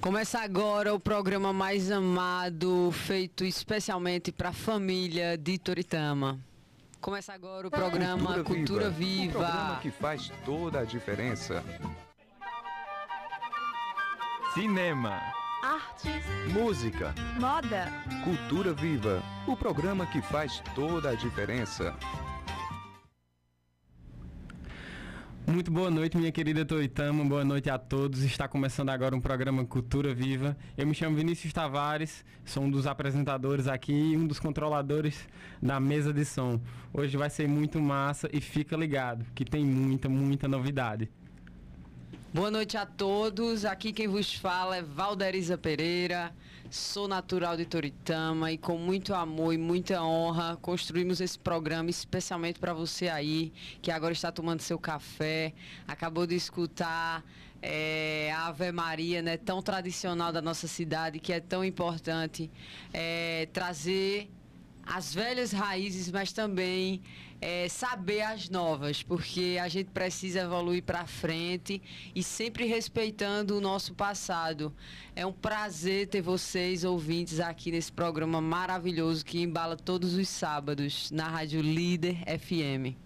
Começa agora o programa mais amado, feito especialmente para a família de Toritama. Começa agora o programa Cultura, Cultura Viva. Viva. O programa que faz toda a diferença. Cinema. Artes. Música. Moda. Cultura Viva. O programa que faz toda a diferença. Muito boa noite, minha querida Toitama. Boa noite a todos. Está começando agora um programa Cultura Viva. Eu me chamo Vinícius Tavares, sou um dos apresentadores aqui e um dos controladores da mesa de som. Hoje vai ser muito massa e fica ligado, que tem muita, muita novidade. Boa noite a todos. Aqui quem vos fala é Valderiza Pereira. Sou natural de Toritama e com muito amor e muita honra construímos esse programa especialmente para você aí que agora está tomando seu café, acabou de escutar é, a Ave Maria, né, tão tradicional da nossa cidade, que é tão importante é, trazer as velhas raízes, mas também é, saber as novas, porque a gente precisa evoluir para frente e sempre respeitando o nosso passado. É um prazer ter vocês ouvintes aqui nesse programa maravilhoso que embala todos os sábados na Rádio Líder FM.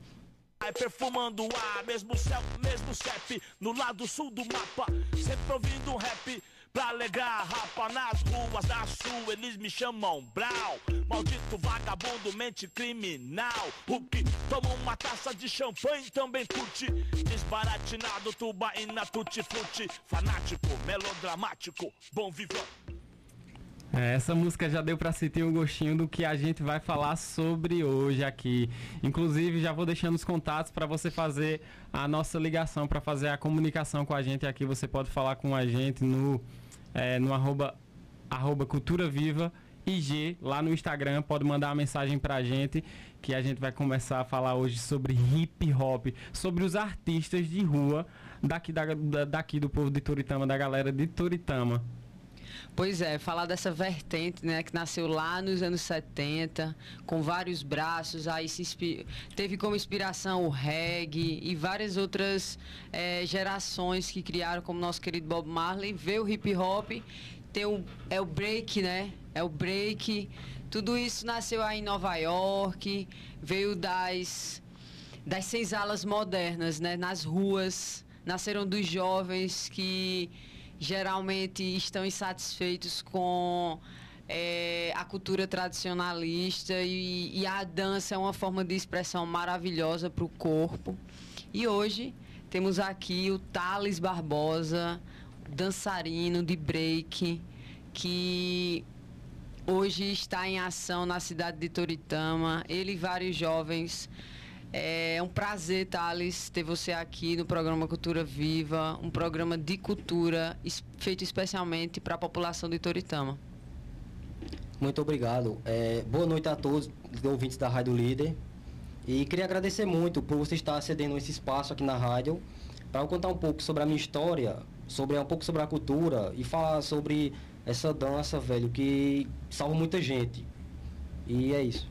Vai perfumando o ar, mesmo céu, mesmo CEP, no lado sul do mapa, sempre ouvindo um rap. Pra alegrar rapa nas ruas da sul, eles me chamam Brau. Maldito vagabundo, mente criminal. O que toma uma taça de champanhe também curte. Desbaratinado, tubaína, tutti-frutti. Fanático, melodramático, bom viver. É, essa música já deu para sentir um gostinho do que a gente vai falar sobre hoje aqui. Inclusive, já vou deixando os contatos para você fazer a nossa ligação, para fazer a comunicação com a gente aqui. Você pode falar com a gente no, é, no arroba, arroba Cultura Viva IG, lá no Instagram, pode mandar uma mensagem pra gente que a gente vai começar a falar hoje sobre hip hop, sobre os artistas de rua daqui, da, daqui do povo de Toritama, da galera de Toritama. Pois é, falar dessa vertente, né, que nasceu lá nos anos 70, com vários braços, aí teve como inspiração o reggae e várias outras é, gerações que criaram, como nosso querido Bob Marley, veio o hip hop, tem o, é o break, né? É o break. Tudo isso nasceu aí em Nova York, veio das, das senzalas modernas, né? Nas ruas, nasceram dos jovens que geralmente estão insatisfeitos com é, a cultura tradicionalista e, e, a dança é uma forma de expressão maravilhosa para o corpo. E hoje temos aqui o Thales Barbosa, dançarino de break, que hoje está em ação na cidade de Toritama. Ele e vários jovens é um prazer, Thales, ter você aqui no programa Cultura Viva, um programa de cultura feito especialmente para a população de Toritama. Muito obrigado. É, boa noite a todos os ouvintes da Rádio Líder. E queria agradecer muito por você estar cedendo esse espaço aqui na rádio para eu contar um pouco sobre a minha história, sobre um pouco sobre a cultura e falar sobre essa dança, velho, que salva muita gente. E é isso.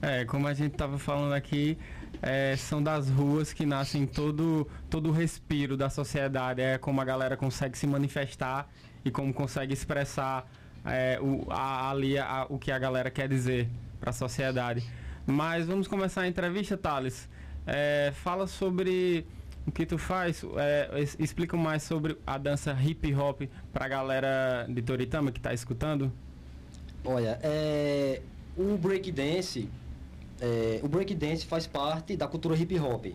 É, como a gente estava falando aqui, é, são das ruas que nascem todo, todo o respiro da sociedade. É como a galera consegue se manifestar e como consegue expressar é, o, a, ali a, o que a galera quer dizer para a sociedade. Mas vamos começar a entrevista, Thales. É, fala sobre o que tu faz. É, explica mais sobre a dança hip hop para a galera de Toritama que está escutando. Olha, é, o breakdance é, o breakdance faz parte da cultura hip hop,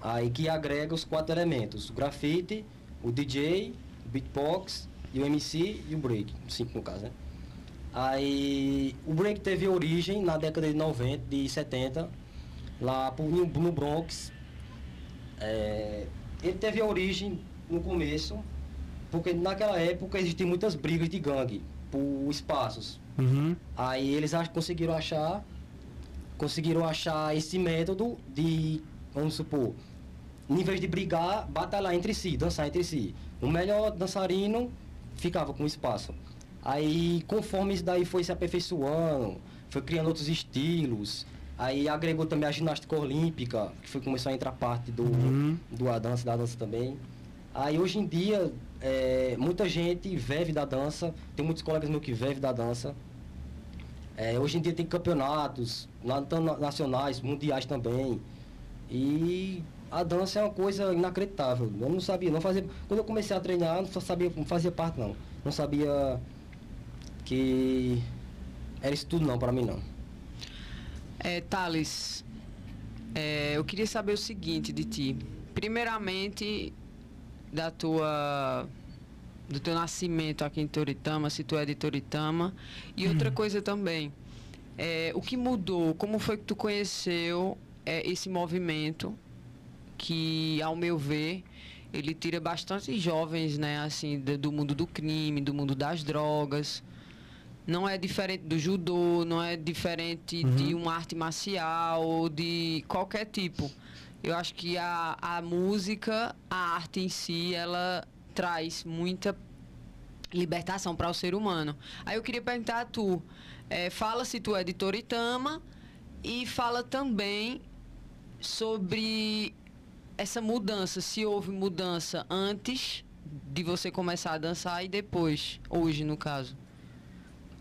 aí que agrega os quatro elementos: o grafite, o DJ, o beatbox e o MC e o break, cinco no caso, né? Aí o break teve origem na década de 90, de 70, lá no, Bronx. É, ele teve origem no começo, porque naquela época existiam muitas brigas de gangue por espaços. Uhum. Aí eles conseguiram achar conseguiram achar esse método de, vamos supor, em vez de brigar, batalhar entre si, dançar entre si. O melhor dançarino ficava com espaço. Aí, conforme isso daí foi se aperfeiçoando, foi criando outros estilos, aí agregou também a ginástica olímpica, que foi começou a entrar parte do, uhum. do a dança, da dança também. Aí hoje em dia, é, muita gente vive da dança, tem muitos colegas meus que vivem da dança. É, hoje em dia tem campeonatos, nacionais, mundiais também. E a dança é uma coisa inacreditável. Eu não sabia, não fazia. Quando eu comecei a treinar, não sabia, não fazia parte não. Não sabia que era isso tudo não para mim não. É, Thales, é, eu queria saber o seguinte de ti. Primeiramente, da tua do teu nascimento aqui em Toritama, se tu é de Toritama. E outra uhum. coisa também, é, o que mudou? Como foi que tu conheceu é, esse movimento que, ao meu ver, ele tira bastante jovens, né, assim, do, do mundo do crime, do mundo das drogas. Não é diferente do judô, não é diferente uhum. de uma arte marcial ou de qualquer tipo. Eu acho que a, a música, a arte em si, ela traz muita libertação para o ser humano. Aí eu queria perguntar a tu, é, fala se tu é de Toritama e fala também sobre essa mudança, se houve mudança antes de você começar a dançar e depois, hoje no caso.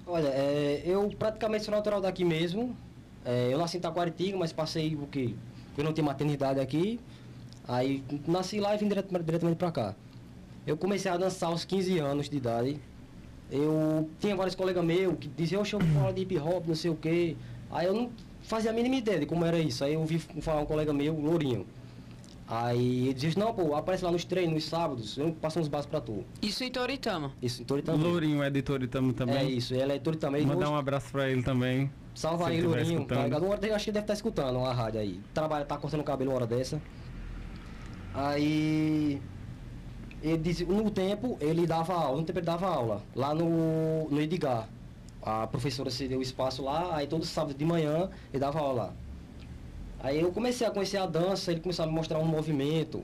Olha, é, eu praticamente sou natural daqui mesmo. É, eu nasci em Taquaritinga, mas passei o quê? Eu não tinha maternidade aqui. Aí nasci lá e vim diretamente, diretamente pra cá. Eu comecei a dançar aos 15 anos de idade. Eu tinha vários colegas meus que diziam, eu falo de hip hop, não sei o quê. Aí eu não fazia a mínima ideia de como era isso. Aí eu ouvi falar um colega meu, Lourinho. Aí ele disse, não, pô, aparece lá nos treinos, nos sábados, eu passo uns bases pra tu. Isso em Toritama? Isso, em Toritama. Lourinho é de Toritama também? É isso, ele é de Toritama. Mandar um abraço pra ele também. Salva aí, Lourinho, tá ligado? Uma hora, eu acho que deve estar tá escutando a rádio aí. Trabalha, tá cortando o cabelo uma hora dessa. Aí... Ele disse, no tempo, ele dava aula, no tempo ele dava aula, lá no, no Edgar. A professora se deu espaço lá, aí todo sábado de manhã ele dava aula lá. Aí eu comecei a conhecer a dança, ele começou a me mostrar um movimento.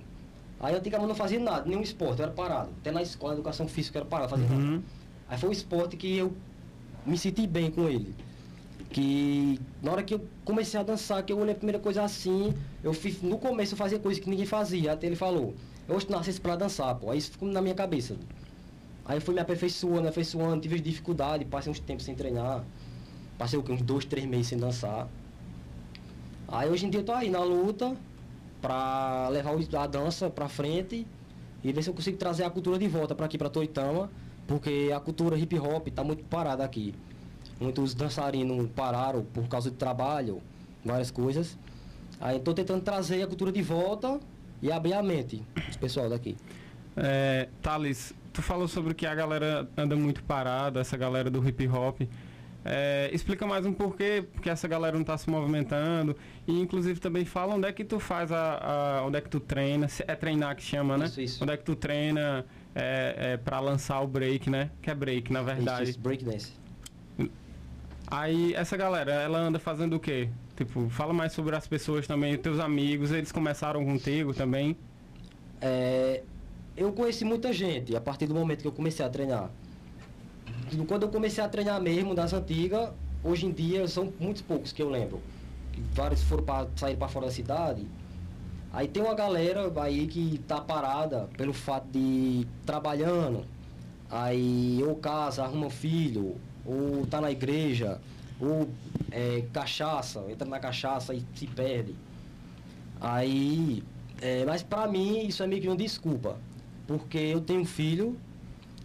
Aí antigamente eu não fazia nada, nenhum esporte, eu era parado. Até na escola de educação física eu era parado, fazia uhum. nada. Aí foi um esporte que eu me senti bem com ele. Que na hora que eu comecei a dançar, que eu olhei a primeira coisa assim, eu fiz, no começo eu fazia coisas que ninguém fazia, até ele falou, eu nasci para dançar, pô. Aí isso ficou na minha cabeça. Aí eu fui me aperfeiçoando, aperfeiçoando, tive dificuldade, passei uns tempos sem treinar. Passei o quê? Uns dois, três meses sem dançar. Aí hoje em dia eu tô aí na luta para levar a dança para frente e ver se eu consigo trazer a cultura de volta para aqui, para Toitama, porque a cultura hip hop está muito parada aqui. Muitos dançarinos pararam por causa de trabalho, várias coisas. Aí estou tentando trazer a cultura de volta e abrir a mente dos pessoal daqui. É, Thales, tu falou sobre que a galera anda muito parada, essa galera do hip hop. É, explica mais um porquê, porque essa galera não está se movimentando. E inclusive também fala onde é que tu faz a. a onde é que tu treina. É treinar que chama, né? Isso, isso. Onde é que tu treina é, é, para lançar o break, né? Que é break, na verdade. Isso, isso break dance. Aí essa galera, ela anda fazendo o quê? Tipo, fala mais sobre as pessoas também, teus amigos, eles começaram contigo também? É, eu conheci muita gente a partir do momento que eu comecei a treinar quando eu comecei a treinar mesmo das antigas, hoje em dia são muitos poucos que eu lembro. Vários foram para sair para fora da cidade. Aí tem uma galera aí que tá parada pelo fato de trabalhando. Aí ou casa, arruma filho, ou tá na igreja, ou é, cachaça, entra na cachaça e se perde. Aí, é, mas para mim isso é meio que uma desculpa, porque eu tenho um filho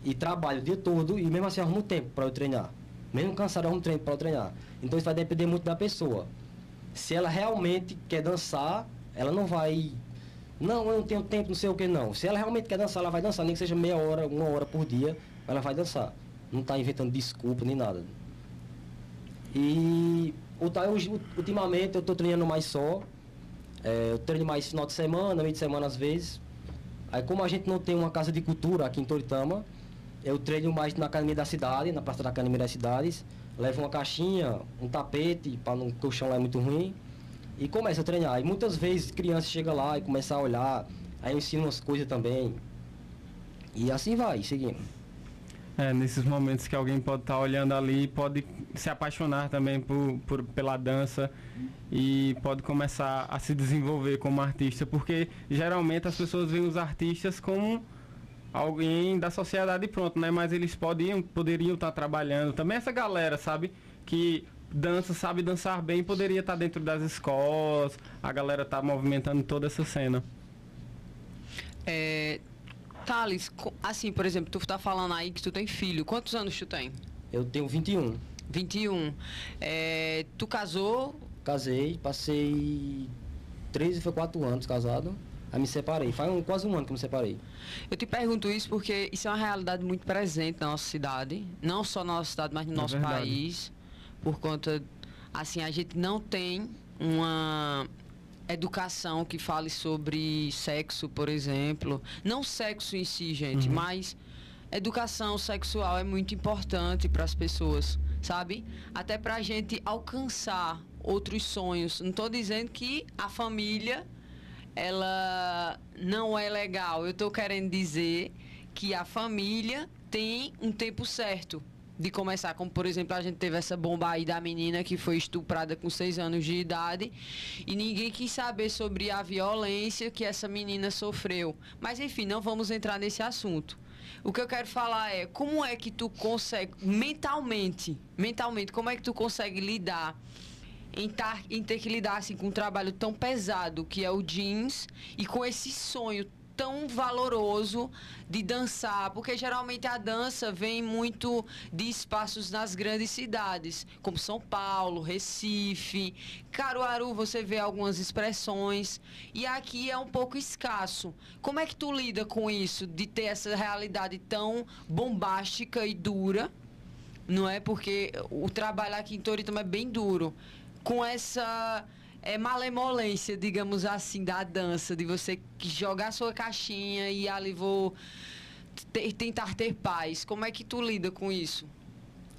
e trabalho o dia todo e mesmo assim arrumo tempo para eu treinar. Mesmo cansado, arrumo tempo para eu treinar. Então isso vai depender muito da pessoa. Se ela realmente quer dançar, ela não vai. Não, eu não tenho tempo, não sei o que, não. Se ela realmente quer dançar, ela vai dançar, nem que seja meia hora, uma hora por dia, ela vai dançar. Não está inventando desculpa nem nada. E ultimamente eu estou treinando mais só. É, eu treino mais final de semana, meio de semana às vezes. Aí como a gente não tem uma casa de cultura aqui em Toritama, eu treino mais na academia da cidade, na praça da academia das cidades. Levo uma caixinha, um tapete, para não que o chão lá é muito ruim. E começo a treinar. E muitas vezes crianças chegam lá e começam a olhar. Aí eu ensino umas coisas também. E assim vai, seguindo. É, nesses momentos que alguém pode estar tá olhando ali, pode se apaixonar também por, por, pela dança e pode começar a se desenvolver como artista, porque geralmente as pessoas veem os artistas como alguém da sociedade pronto, né? Mas eles podiam, poderiam estar tá trabalhando. Também essa galera, sabe? Que dança, sabe dançar bem, poderia estar tá dentro das escolas, a galera tá movimentando toda essa cena. É, Thales, assim, por exemplo, tu tá falando aí que tu tem filho. Quantos anos tu tem? Eu tenho 21. 21. É, tu casou? Casei, passei 13, foi 4 anos casado. Aí me separei. Faz um, quase um ano que me separei. Eu te pergunto isso porque isso é uma realidade muito presente na nossa cidade. Não só na nossa cidade, mas no é nosso verdade. país. Por conta, assim, a gente não tem uma educação que fale sobre sexo, por exemplo. Não sexo em si, gente, uhum. mas educação sexual é muito importante para as pessoas, sabe? Até para a gente alcançar outros sonhos. Não estou dizendo que a família ela não é legal. Eu estou querendo dizer que a família tem um tempo certo de começar, como por exemplo, a gente teve essa bomba aí da menina que foi estuprada com 6 anos de idade e ninguém quis saber sobre a violência que essa menina sofreu. Mas enfim, não vamos entrar nesse assunto. O que eu quero falar é como é que tu consegue mentalmente, mentalmente, como é que tu consegue lidar em, tar, em ter que lidar assim com um trabalho tão pesado que é o jeans e com esse sonho tão valoroso de dançar, porque geralmente a dança vem muito de espaços nas grandes cidades, como São Paulo, Recife, Caruaru, você vê algumas expressões, e aqui é um pouco escasso. Como é que tu lida com isso, de ter essa realidade tão bombástica e dura? Não é porque o trabalho aqui em Toritama é bem duro, com essa é, malemolência, digamos assim, da dança, de você jogar sua caixinha e ali vou ter, tentar ter paz. Como é que tu lida com isso?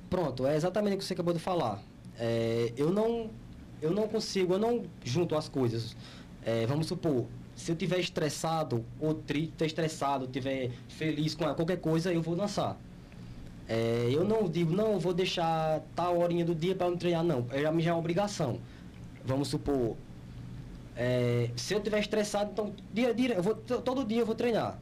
Pronto, é exatamente o que você acabou de falar. É, eu não eu não consigo, eu não junto as coisas. É, vamos supor, se eu tiver estressado ou triste, estressado, tiver feliz com qualquer coisa, eu vou dançar. É, eu não digo, não, vou deixar tal horinha do dia para não treinar, não. Me já é uma obrigação vamos supor, é, se eu estiver estressado, então dia, dia, eu vou, todo dia eu vou treinar.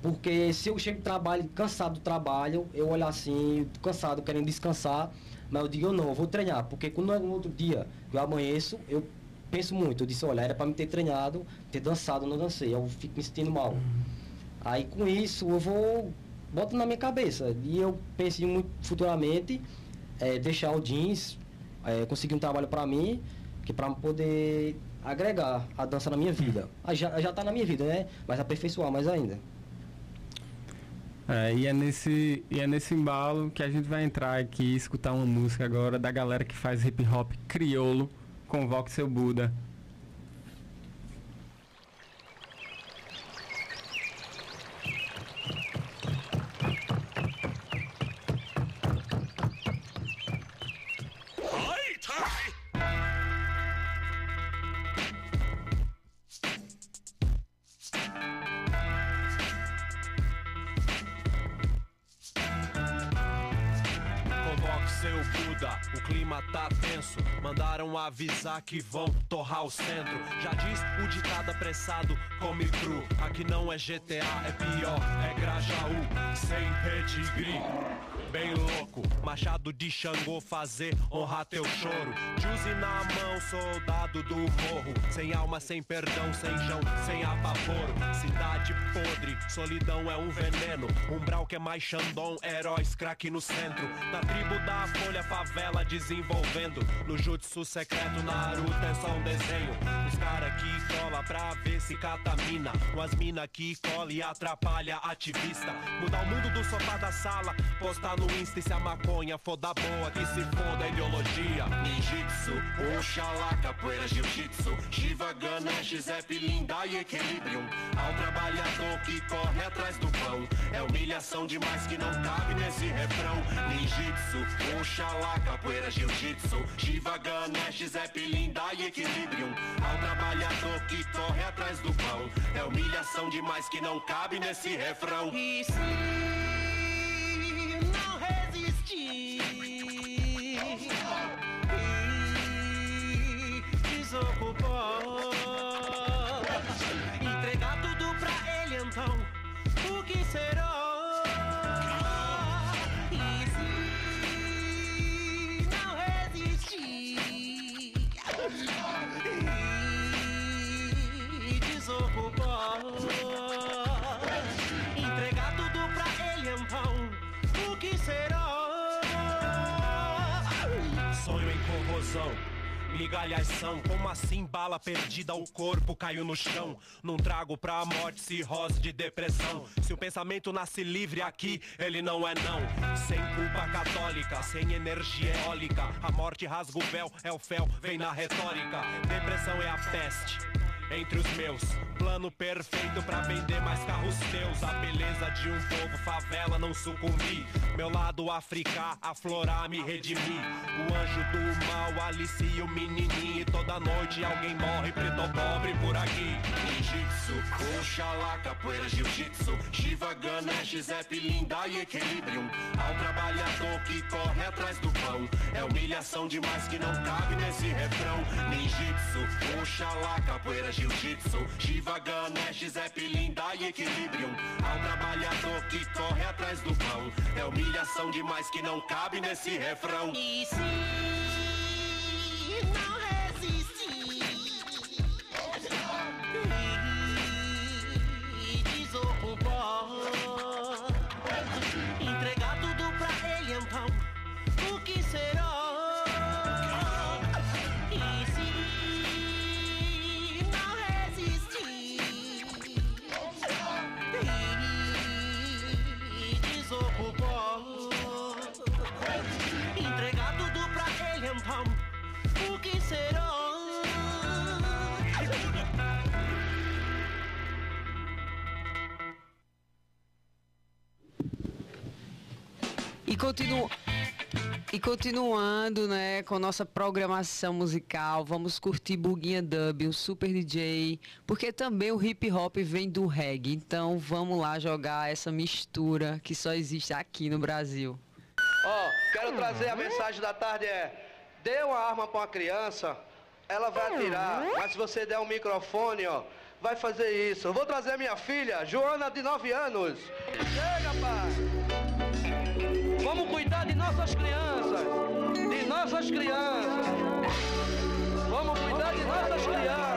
Porque se eu chego do trabalho, cansado do trabalho, eu olho assim, cansado, querendo descansar, mas eu digo, eu não, eu vou treinar. Porque quando é um outro dia eu amanheço, eu penso muito. Eu disse, olha, era para me ter treinado, ter dançado, não dancei. Eu fico me sentindo mal. Aí com isso eu vou, boto na minha cabeça. E eu penso muito futuramente, é, deixar o jeans, é, conseguir um trabalho para mim que para poder agregar a dança na minha vida. Ah, já, já tá na minha vida, né? Mas aperfeiçoar mais ainda. É, e é nesse e é nesse embalo que a gente vai entrar aqui e escutar uma música agora da galera que faz hip hop criolo, Convoque seu Buda. Avisar que vão torrar o centro. Já diz o ditado apressado, come cru. Aqui não é GTA, é pior, é Grajaú, sem pedigree bem louco. Machado de Xangô fazer honrar teu choro. Juice na mão, soldado do morro. Sem alma, sem perdão, sem chão, sem apavoro. Cidade podre, solidão é um veneno. Umbral que é mais Xandão, heróis craque no centro. Na tribo da folha, favela desenvolvendo. No jutsu secreto, Naruto é só um desenho. Os cara que cola pra ver se catamina. Umas mina que cola e atrapalha ativista. Mudar o mundo do sofá da sala, postar no no Insta se a maconha for da boa, que se foda a ideologia. Ninjitsu, Oxalá, capoeira, jiu-jitsu, Shiva, Ganesh, Zep, Linda e Equilibrium. Ao trabalhador que corre atrás do pão, é humilhação demais que não cabe nesse refrão. Ninjitsu, Oxalá, capoeira, jiu-jitsu, Shiva, Ganesh, Zep, Linda e Equilibrium. Ao trabalhador que corre atrás do pão, é humilhação demais que não cabe nesse refrão. Migalhação, como assim bala perdida, o corpo caiu no chão. Não trago pra morte cirrose de depressão. Se o pensamento nasce livre aqui, ele não é não. Sem culpa católica, sem energia eólica. A morte rasga o véu, é o fel, vem na retórica. Depressão é a peste entre os meus. Plano perfeito pra vender mais carros teus. A beleza de um povo, favela, não sucumbir. Meu lado africá, aflorar, me redimir. O anjo do mal alicia o menininho. E toda noite alguém morre, preto pobre por aqui. Jiu-jitsu, Oxalá, capoeira, jiu-jitsu. Shiva, Ganesh, Zep, Linda e Equilibrium. Ao trabalhador que corre atrás do pão. É humilhação demais que não cabe nesse refrão. Ninjitsu, Oxalá, capoeira, jiu-jitsu. Shiva, Ganesh, Linda e Equilibrium. Ao trabalhador que corre atrás do pão. É humilhação demais que não cabe nesse refrão. E se E continu... Continuando, né, com nossa programação musical, vamos curtir Buguinha Dub, um super DJ, porque também o hip hop vem do reggae. Então vamos lá jogar essa mistura que só existe aqui no Brasil. Ó, quero trazer a mensagem da tarde é: dê uma arma pra uma criança, ela vai atirar, mas se você der um microfone, ó, vai fazer isso. Eu vou trazer minha filha, Joana, de 9 anos. Chega, pai! nossas crianças, de nossas crianças. Vamos cuidar de nossas crianças.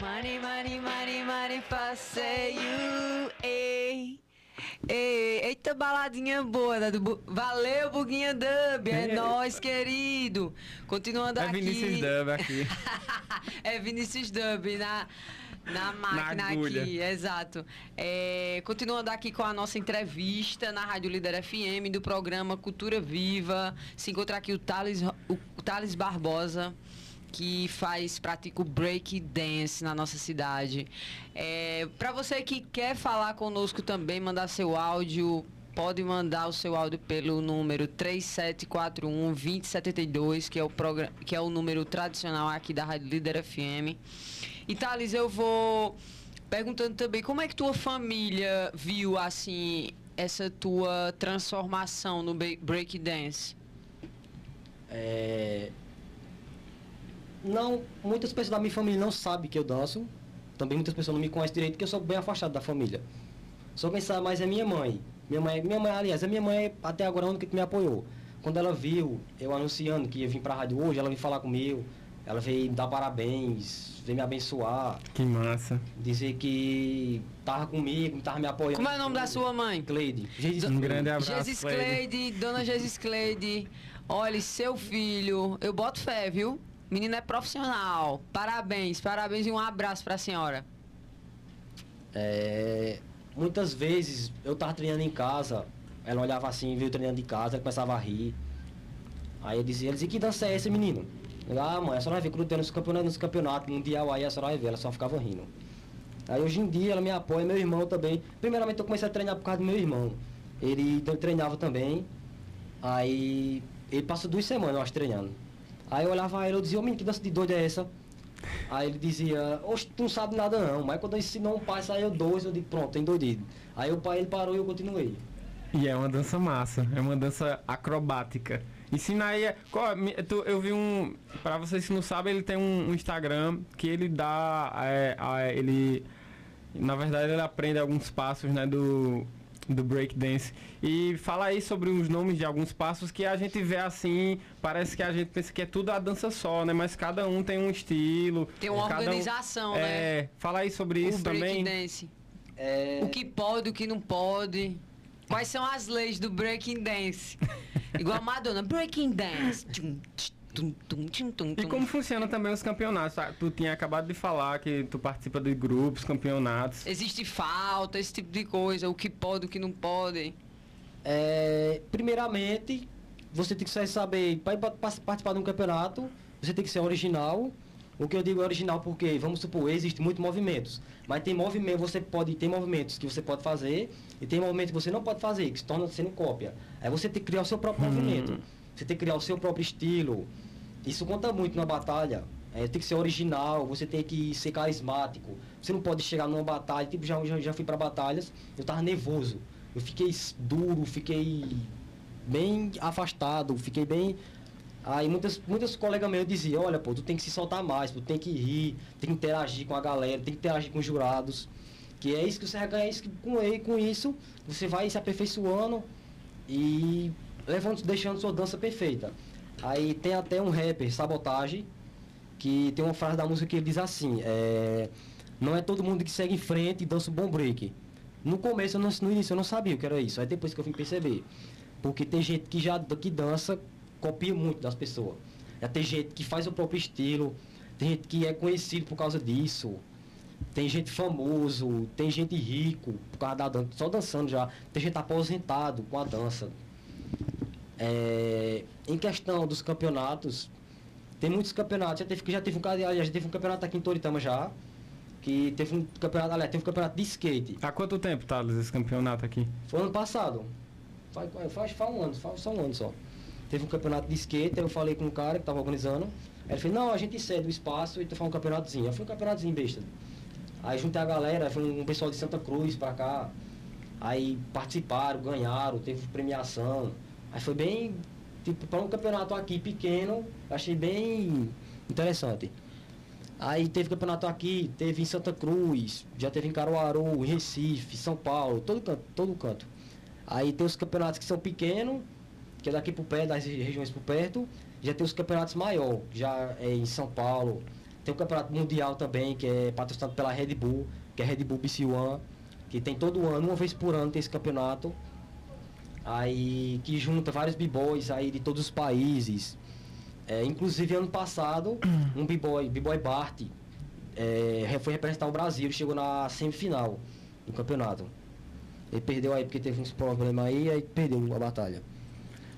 Mari, Mari, Mari, Mari, passeio. Ei. Ei, eita baladinha boa, né, Bu- Valeu, Buguinha Dub, é É. nóis, querido. Continuando É aqui. Vinícius Dub aqui. é Vinícius Dub na, na máquina agulha. aqui, exato. É, continuando aqui com a nossa entrevista na Rádio Líder FM do programa Cultura Viva. Se encontra aqui o Thales, o Thales Barbosa, que faz, pratica o break dance na nossa cidade. É, Para você que quer falar conosco também, mandar seu áudio, pode mandar o seu áudio pelo número 3741 2072, que é o programa, que é o número tradicional aqui da Rádio Líder FM. E Thales, eu vou perguntando também como é que tua família viu assim essa tua transformação no ba- break dance? É, Não, muitas pessoas da minha família não sabem que eu danço. Também muitas pessoas não me conhecem direito porque eu sou bem afastado da família. Só quem sabe mais é minha mãe. Minha mãe, minha mãe, aliás, a minha mãe é até agora a única que me apoiou. Quando ela viu eu anunciando que ia vir pra rádio hoje, ela veio falar comigo. Ela veio me dar parabéns, veio me abençoar, Que massa. dizer que tava comigo, tava me apoiando. Como é o nome da sua mãe? Cleide. Jesus Um grande abraço, Jesus Cleide. Cleide, dona Jesus Cleide, olha, seu filho, eu boto fé, viu? Menina é profissional. Parabéns, parabéns e um abraço pra senhora. É, muitas vezes eu tava treinando em casa, ela olhava assim, viu treinando em casa, começava a rir. Aí eu dizia, ela dizia, que dança é essa, menino? Ah, mãe, a senhora vai ver quando nos campeonatos, nos campeonatos mundial aí, a senhora vai ver, ela só ficava rindo. Aí hoje em dia ela me apoia, meu irmão também. Primeiramente eu comecei a treinar por causa do meu irmão. Ele treinava também. Aí ele passou duas semanas, eu acho, treinando. Aí eu olhava ele, eu dizia, ô menino, que dança de doido é essa? Aí ele dizia, oxe, tu não sabe nada não. Mas quando eu ensinou um pai, saiu dois, eu digo, pronto, tem doido. Aí o pai ele parou e eu continuei. E é uma dança massa, é uma dança acrobática. Ensina aí, tu- eu vi um, pra vocês que não sabem, ele tem um, Instagram que ele dá, é, ele, na verdade ele aprende alguns passos, né, do, do breakdance. E fala aí sobre os nomes de alguns passos que a gente vê assim, parece que a gente pensa que é tudo a dança só, né, mas cada um tem um estilo. Tem uma cada um- organização, né? É, fala aí sobre isso o também. break dance. É, O que pode, o que não pode. Quais são as leis do breaking dance? Igual a Madonna, breaking dance. Tum, tum, tum, tum, tum, E como funcionam também os campeonatos? tá? Tu tinha acabado de falar que tu participa de grupos, campeonatos. Existe falta, esse tipo de coisa, o que pode, o que não pode. é, primeiramente, você tem que saber, para participar de um campeonato, você tem que ser original. O que eu digo é original porque, vamos supor, existem muitos movimentos. Mas tem movimento, você pode, tem movimentos que você pode fazer e tem movimentos que você não pode fazer, que se torna sendo cópia. Aí você tem que criar o seu próprio movimento. Você tem que criar o seu próprio estilo. Isso conta muito na batalha. É, tem que ser original, você tem que ser carismático. Você não pode chegar numa batalha, tipo, já, já, já fui para batalhas, eu tava nervoso. Eu fiquei duro, fiquei bem afastado, fiquei bem. Aí muitas, muitas colegas meus diziam, olha, pô, tu tem que se soltar mais, tu tem que rir, tem que interagir com a galera, tem que interagir com os jurados. Que é isso que você vai ganhar, isso que com, com isso você vai se aperfeiçoando e levando, deixando sua dança perfeita. Aí tem até um rapper, Sabotagem, que tem uma frase da música que ele diz assim, é, não é todo mundo que segue em frente e dança um bom break. No começo, não- no início eu não sabia o que era isso, aí depois que eu vim perceber. Porque tem gente que já que dança, copia muito das pessoas. Tem gente que faz o próprio estilo, tem gente que é conhecido por causa disso. Tem gente famoso, tem gente rico por causa da dança, só dançando já. Tem gente aposentado com a dança. É, em questão dos campeonatos, tem muitos campeonatos. Já teve, já teve um já teve um campeonato aqui em Toritama já. Que teve um campeonato, aliás, teve um campeonato de skate. Há quanto tempo, Thales, esse campeonato aqui? Foi ano passado. Faz, faz, faz um ano, faz só um ano só. Teve um campeonato de skate, eu falei com um cara que tava organizando. Ele falou, não, a gente cede o espaço e tu faz um campeonatozinho. Aí foi um campeonatozinho besta. Aí juntei a galera, foi um pessoal de Santa Cruz pra cá. Aí participaram, ganharam, teve premiação. Aí foi bem, tipo, para um campeonato aqui pequeno, achei bem interessante. Aí teve campeonato aqui, teve em Santa Cruz, já teve em Caruaru, em Recife, São Paulo, todo canto, todo canto. Aí tem os campeonatos que são pequenos, que é daqui por perto, das regiões por perto. Já tem os campeonatos maiores, já é em São Paulo, Tem o campeonato mundial também, que é patrocinado pela Red Bull, que é Red Bull BC One, que tem todo ano, uma vez por ano tem esse campeonato. Aí que junta vários b-boys aí de todos os países. É, inclusive ano passado, um b-boy, b-boy Bart, é, foi representar o Brasil, chegou na semifinal do campeonato. Ele perdeu aí porque teve uns problemas aí, aí perdeu a batalha.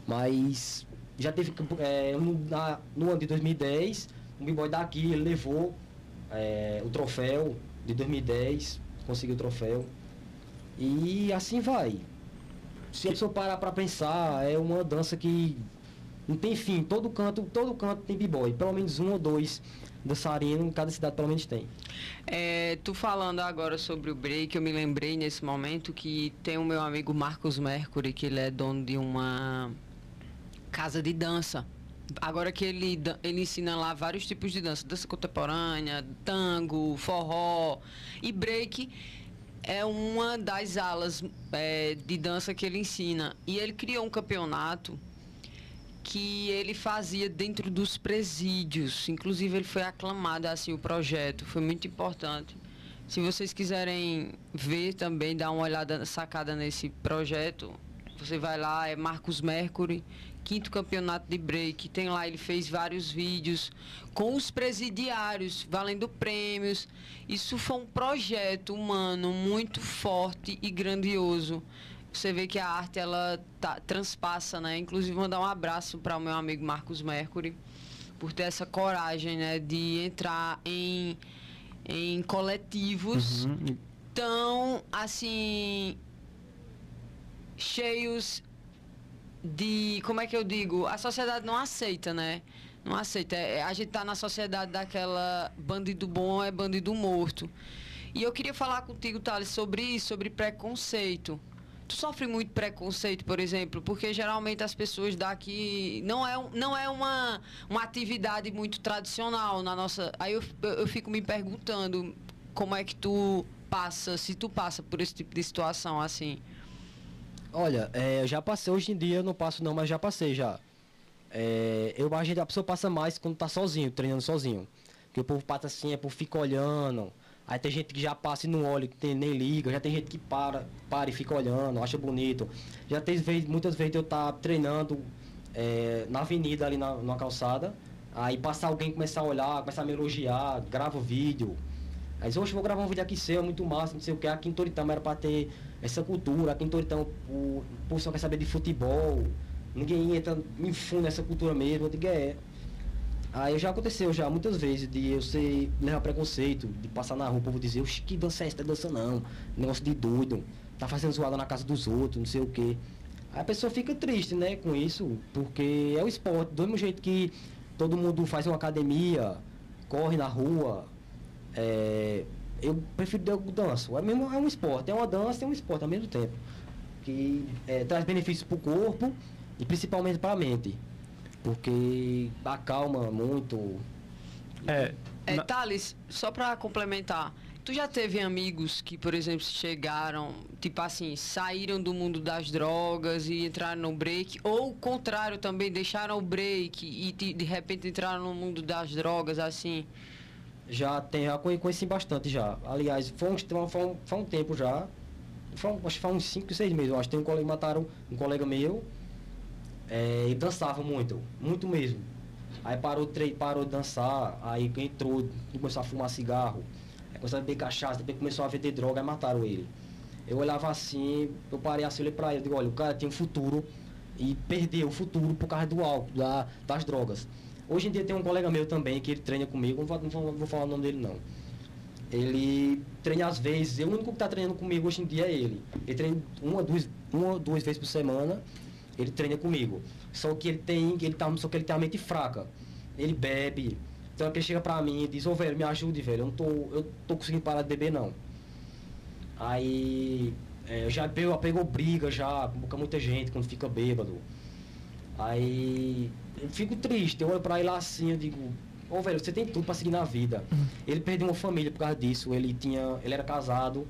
Mas já teve é, no, na, no ano de 2010, um b-boy daqui, ele levou é, o troféu de 2010, conseguiu o troféu. E assim vai. Se a pessoa parar pra pensar, é uma dança que não tem fim. Todo canto, todo canto tem b-boy. Pelo menos um ou dois dançarinos em cada cidade pelo menos tem. É, tu falando agora sobre o break, eu me lembrei nesse momento que tem o meu amigo Marcos Mercury, que ele é dono de uma casa de dança. Agora que ele, ele ensina lá vários tipos de dança, dança contemporânea, tango, forró e break é uma das alas é, de dança que ele ensina. E ele criou um campeonato que ele fazia dentro dos presídios. Inclusive ele foi aclamado assim o projeto, foi muito importante. Se vocês quiserem ver também, dar uma olhada sacada nesse projeto, você vai lá, é Marcos Mercury, quinto campeonato de break. Tem lá, ele fez vários vídeos com os presidiários, valendo prêmios. Isso foi um projeto humano muito forte e grandioso você vê que a arte ela tá, transpassa, né? Inclusive mandar um abraço para o meu amigo Marcos Mercury por ter essa coragem, né, de entrar em em coletivos uhum. tão assim cheios de como é que eu digo? A sociedade não aceita né? Não aceita. É, a gente tá na sociedade daquela bandido bom é bandido morto. E eu queria falar contigo Thales sobre isso sobre preconceito. Tu sofre muito preconceito, por exemplo, porque geralmente as pessoas daqui não é, não é uma, uma atividade muito tradicional na nossa. Aí eu, eu fico me perguntando como é que tu passa, se tu passa por esse tipo de situação assim. Olha, é, eu já passei, hoje em dia eu não passo não, mas já passei já. É, eu imagino que a pessoa passa mais quando tá sozinho, treinando sozinho. Porque o povo passa assim, é por fica olhando Aí tem gente que já passa e não olha, que tem, nem liga, já tem gente que para, para e fica olhando, acha bonito. Já tem vezes, muitas vezes eu tá treinando é, na avenida ali na, calçada, aí passar alguém começar a olhar, começar a me elogiar, grava vídeo. Aí hoje vou gravar um vídeo aqui seu, é muito massa, não sei o que. Aqui em Toritama era para ter essa cultura, aqui em Toritama o, o só quer saber de futebol, ninguém entra em fundo nessa cultura mesmo, eu digo, é. Aí já aconteceu já muitas vezes de eu ser levar preconceito, de passar na rua, o povo dizer, oxe, que dança é essa? Tá dança não. Negócio de doido, tá fazendo zoada na casa dos outros, não sei o quê. Aí a pessoa fica triste, né, com isso, porque é o esporte, do mesmo jeito que todo mundo faz uma academia, corre na rua, é, eu prefiro dança. É, mesmo, é um esporte, é uma dança e é um esporte ao mesmo tempo. Que é, traz benefícios para o corpo e principalmente para a mente porque acalma muito. É, é na... Thales, só para complementar, tu já teve amigos que, por exemplo, chegaram, tipo assim, saíram do mundo das drogas e entraram no break, ou o contrário também, deixaram o break e de, de repente entraram no mundo das drogas, assim? Já tem, já conheci bastante já. Aliás, foi um, foi um, foi um tempo já. Foi, acho que foi uns 5, 6 meses. Eu acho que tem um colega, mataram um colega meu é, e dançava muito, muito mesmo. Aí parou, parou de dançar, aí entrou, começou a fumar cigarro, aí começou a beber cachaça, depois começou a vender droga, aí mataram ele. Eu olhava assim, eu parei assim, olhei pra ele, digo, olha, o cara tinha um futuro e perdeu o futuro por causa do álcool, da, das drogas. Hoje em dia tem um colega meu também que ele treina comigo, não vou, não vou, não vou falar o nome dele não. Ele treina às vezes, o único que está treinando comigo hoje em dia é ele. Ele treina uma, duas, uma, duas vezes por semana ele treina comigo. Só que ele tem, ele tá, só que ele tem a mente fraca. Ele bebe. Então ele chega pra mim e diz, ô oh, velho, me ajude, velho. Eu não tô, eu tô conseguindo parar de beber não. Aí é, já pegou, pegou briga já com muita gente quando fica bêbado. Aí fico triste, eu olho pra ele assim, eu digo, ô oh, velho, você tem tudo pra seguir na vida. Uhum. Ele perdeu uma família por causa disso, ele tinha. Ele era casado,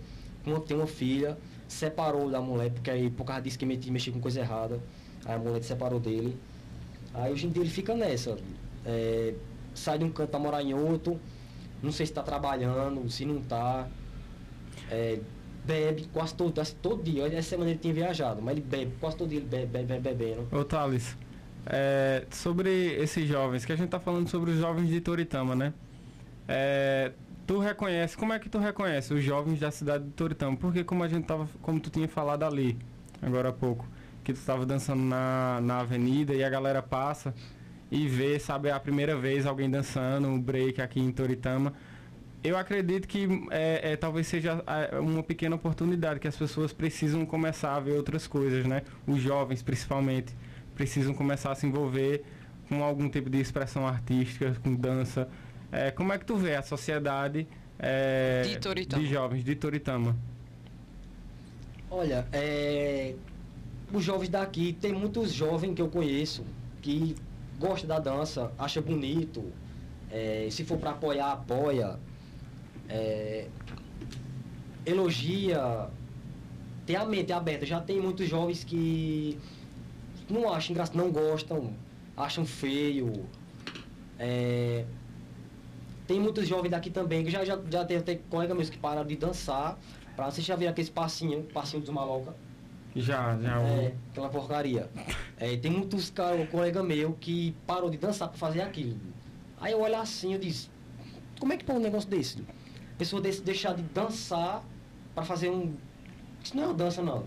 tem uma filha separou da mulher, porque aí por causa disso que meti, mexi com coisa errada. Aí a mulher se separou dele. Aí hoje em dia ele fica nessa. É, sai de um canto pra morar em outro. Não sei se tá trabalhando, se não tá. É, bebe quase todo, todo dia. Essa semana ele tinha viajado, mas ele bebe, quase todo dia ele bebe, bebe, bebe bebendo. Ô Thales, é, sobre esses jovens, que a gente tá falando sobre os jovens de Toritama, né? É, tu reconhece, como é que tu reconhece os jovens da cidade de Toritama? Porque como a gente tava, como tu tinha falado ali, agora há pouco, que tu estava dançando na, na avenida e a galera passa e vê, sabe, a primeira vez alguém dançando um break aqui em Toritama. Eu acredito que é, é, talvez seja é, uma pequena oportunidade que as pessoas precisam começar a ver outras coisas, né? Os jovens, principalmente, precisam começar a se envolver com algum tipo de expressão artística, com dança. É, como é que tu vê a sociedade é, De Toritama. de jovens de Toritama? Olha, é, os jovens daqui, tem muitos jovens que eu conheço que gostam da dança, acha bonito. é, se for para apoiar, apoia. é, elogia. Tem a mente aberta. Já tem muitos jovens que não acham engraçado, não gostam, acham feio. É, tem muitos jovens daqui também, que já, já, já teve até colega mesmo que pararam de dançar. Pra vocês já viram aquele passinho, passinho dos maloca. Já, já. É, aquela porcaria. É, tem muitos caras, um colega meu, que parou de dançar pra fazer aquilo. Aí eu olho assim, eu disse, como é que põe um negócio desse? Pessoa desse deixar de dançar pra fazer um. Isso não é uma dança não.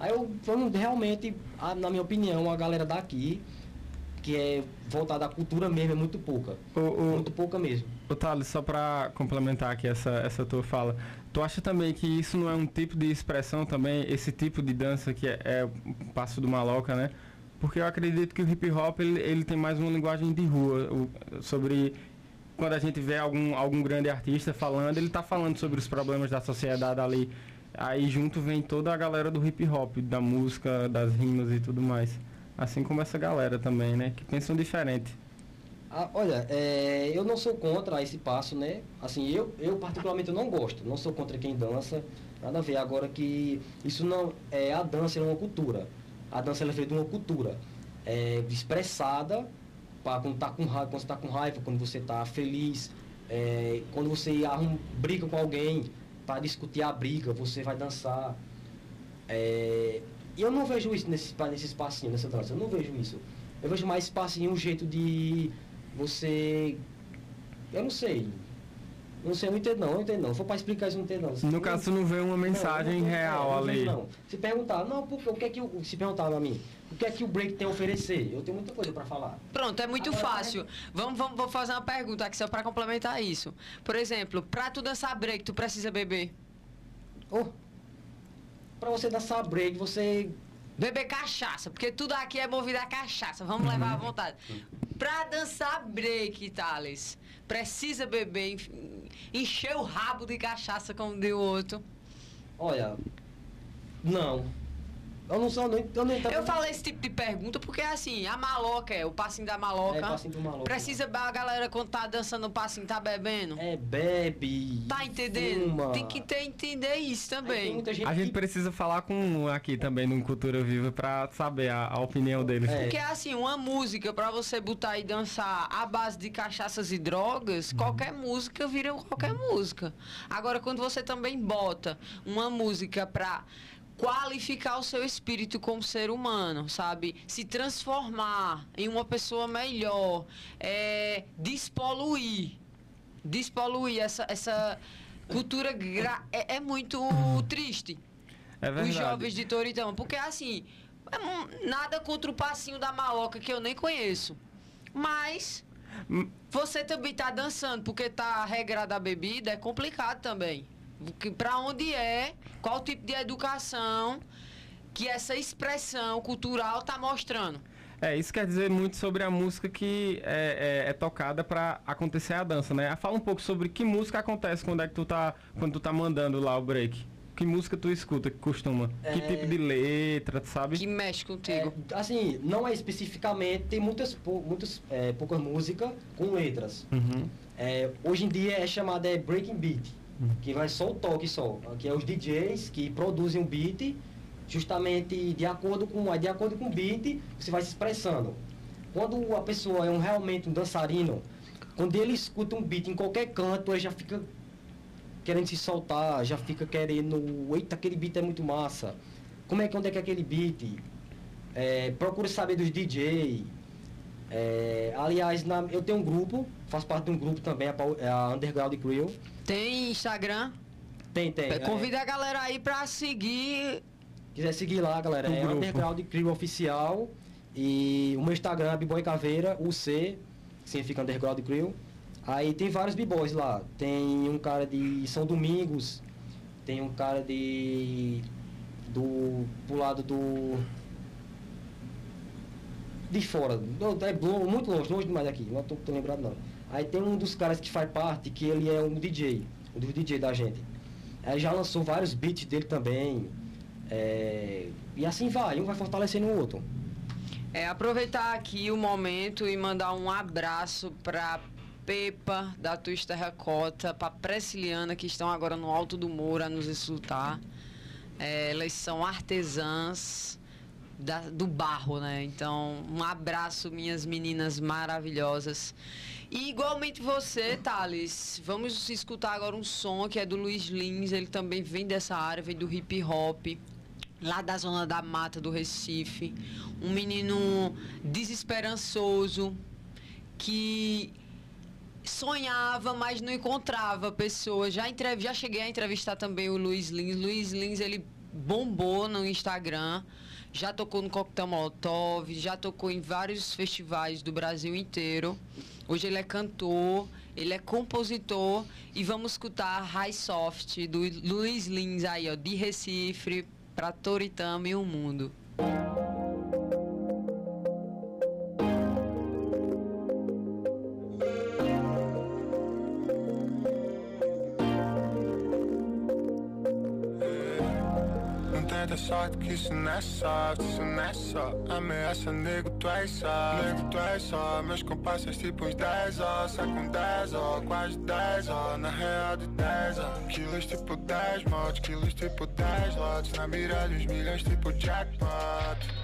Aí eu vamos realmente, a- na minha opinião, a galera daqui, que é voltada à cultura mesmo, é muito pouca. O, o, Muito pouca mesmo. Ô Thales, só pra complementar aqui essa, essa tua fala, tu acha também que isso não é um tipo de expressão também, esse tipo de dança que é, é o passo do maloca, né? Porque eu acredito que o hip hop ele, ele tem mais uma linguagem de rua, o- sobre quando a gente vê algum, algum grande artista falando, ele tá falando sobre os problemas da sociedade ali. Aí junto vem toda a galera do hip hop, da música, das rimas e tudo mais. Assim como essa galera também, né? Que pensam diferente. Ah, olha, é, eu não sou contra esse passo, né? Assim, eu, eu particularmente não gosto. Não sou contra quem dança. Nada a ver. Agora que isso não é a dança é uma cultura. A dança ela é feita de uma cultura é, expressada para quando tá com raiva, quando você tá com raiva, quando você tá feliz, é, quando você arruma, briga com alguém para discutir a briga, você vai dançar. É, e eu não vejo isso nesse, nesse espacinho, nessa dança. Eu não vejo isso. Eu vejo mais espacinho um jeito de você. Eu não sei. Não sei, eu não entendo não, eu não entendo não. Se for pra explicar isso, eu não entendo não. No caso, tu não vê uma mensagem Não, não, real ali. Se perguntar, não, porque, o que é que o, se perguntar a mim, o que é que o break tem a oferecer? Eu tenho muita coisa pra falar. Pronto, é muito Agora, fácil. Vamos, vamos, vou fazer uma pergunta aqui só pra complementar isso. Por exemplo, pra tu dançar break, tu precisa beber? Oh, pra você dançar break, você. Beber cachaça, porque tudo aqui é movido a cachaça. Vamos levar à vontade. Pra dançar break, Thales, precisa beber, encher o rabo de cachaça como deu outro. Olha. Não. Eu não sou. Não, eu não entendo. Eu falei esse tipo de pergunta porque, assim, a maloca, é o passinho da maloca. É, passinho do maluco. Precisa a galera quando tá dançando o passinho, tá bebendo? É, bebe. Tá entendendo? fuma. Tem que ter, entender isso também. gente A gente que- precisa falar com um aqui também no Cultura Viva pra saber a, a opinião deles. É. Porque assim, uma música pra você botar e dançar à base de cachaças e Uhum. drogas, qualquer música vira qualquer música. Agora, quando você também bota uma música pra qualificar o seu espírito como ser humano, sabe? Se transformar em uma pessoa melhor, é, despoluir, despoluir essa, essa cultura gra- é, é muito triste É verdade. os jovens de Toritama. Porque assim, é nada contra o passinho da maloca que eu nem conheço. Mas você também tá dançando, porque tá regrada a bebida, é complicado também. Pra onde é, qual tipo de educação que essa expressão cultural tá mostrando. É, isso quer dizer muito sobre a música que é, é- é tocada pra acontecer a dança, né? Fala um pouco sobre que música acontece quando é que tu tá, quando tu tá mandando lá o break. Que música tu escuta, que costuma? Que É. tipo de letra, tu sabe? Que mexe contigo. É, assim, não é especificamente, tem muitas, pou- muitas é, poucas músicas com letras. Uhum. É, hoje em dia é chamada é breaking beat, que vai só o toque só, que é os DJs que produzem o beat justamente de acordo com de acordo com o beat, você vai se expressando. Quando a pessoa é um realmente um dançarino, quando ele escuta um beat em qualquer canto, ele já fica querendo se soltar, já fica querendo, eita, aquele beat é muito massa. Como é que onde é que é aquele beat? É, saber dos DJ. É, aliás, na- eu tenho um grupo, faço parte de um grupo também, a, é a Underground Crew. Tem Instagram? Tem, tem. é, Convida a galera aí pra seguir. quiser seguir lá, galera, Do é grupo. Underground Crew Oficial. E o meu Instagram é B-Boy Caveira, UC, que significa Underground Crew. Aí tem vários b-boys lá. Tem um cara de São Domingos, tem um cara de. do. pro lado do. de fora. Não, É muito longe, longe demais daqui, não tô, tô lembrado não. Aí tem um dos caras que faz parte, que ele é um DJ, um dos DJ da gente. Aí já lançou vários beats dele também. é, e assim vai, um vai fortalecendo o outro. É, aproveitar aqui o momento e mandar um abraço pra Pepa da Twist Terracota, pra Presciliana, que estão agora no Alto do Moura a nos insultar. É, elas são artesãs da- do barro, né? Então, um abraço, minhas meninas maravilhosas. E igualmente você, Thales, vamos escutar agora um som que é do Luiz Lins, ele também vem dessa área, vem do hip hop, lá da zona da mata do Recife. Um menino desesperançoso que sonhava, mas não encontrava pessoas. Já, já cheguei a entrevistar também o Luiz Lins. Luiz Lins, ele bombou no Instagram, já tocou no Coquetel Molotov, já tocou em vários festivais do Brasil inteiro. Hoje ele é cantor, ele é compositor e vamos escutar High Soft do Luiz Lins aí, ó, de Recife para Toritama e o mundo. Sorte que isso não é soft, isso não é só Ameaça, nego, tu és só. Nego, tu és só Meus compassos tipo uns 10, ó Sai com 10, ó Quase 10, ó Na real de 10, ó. Quilos tipo 10 motos Quilos tipo 10 lotes Na mira dos milhões tipo jackpot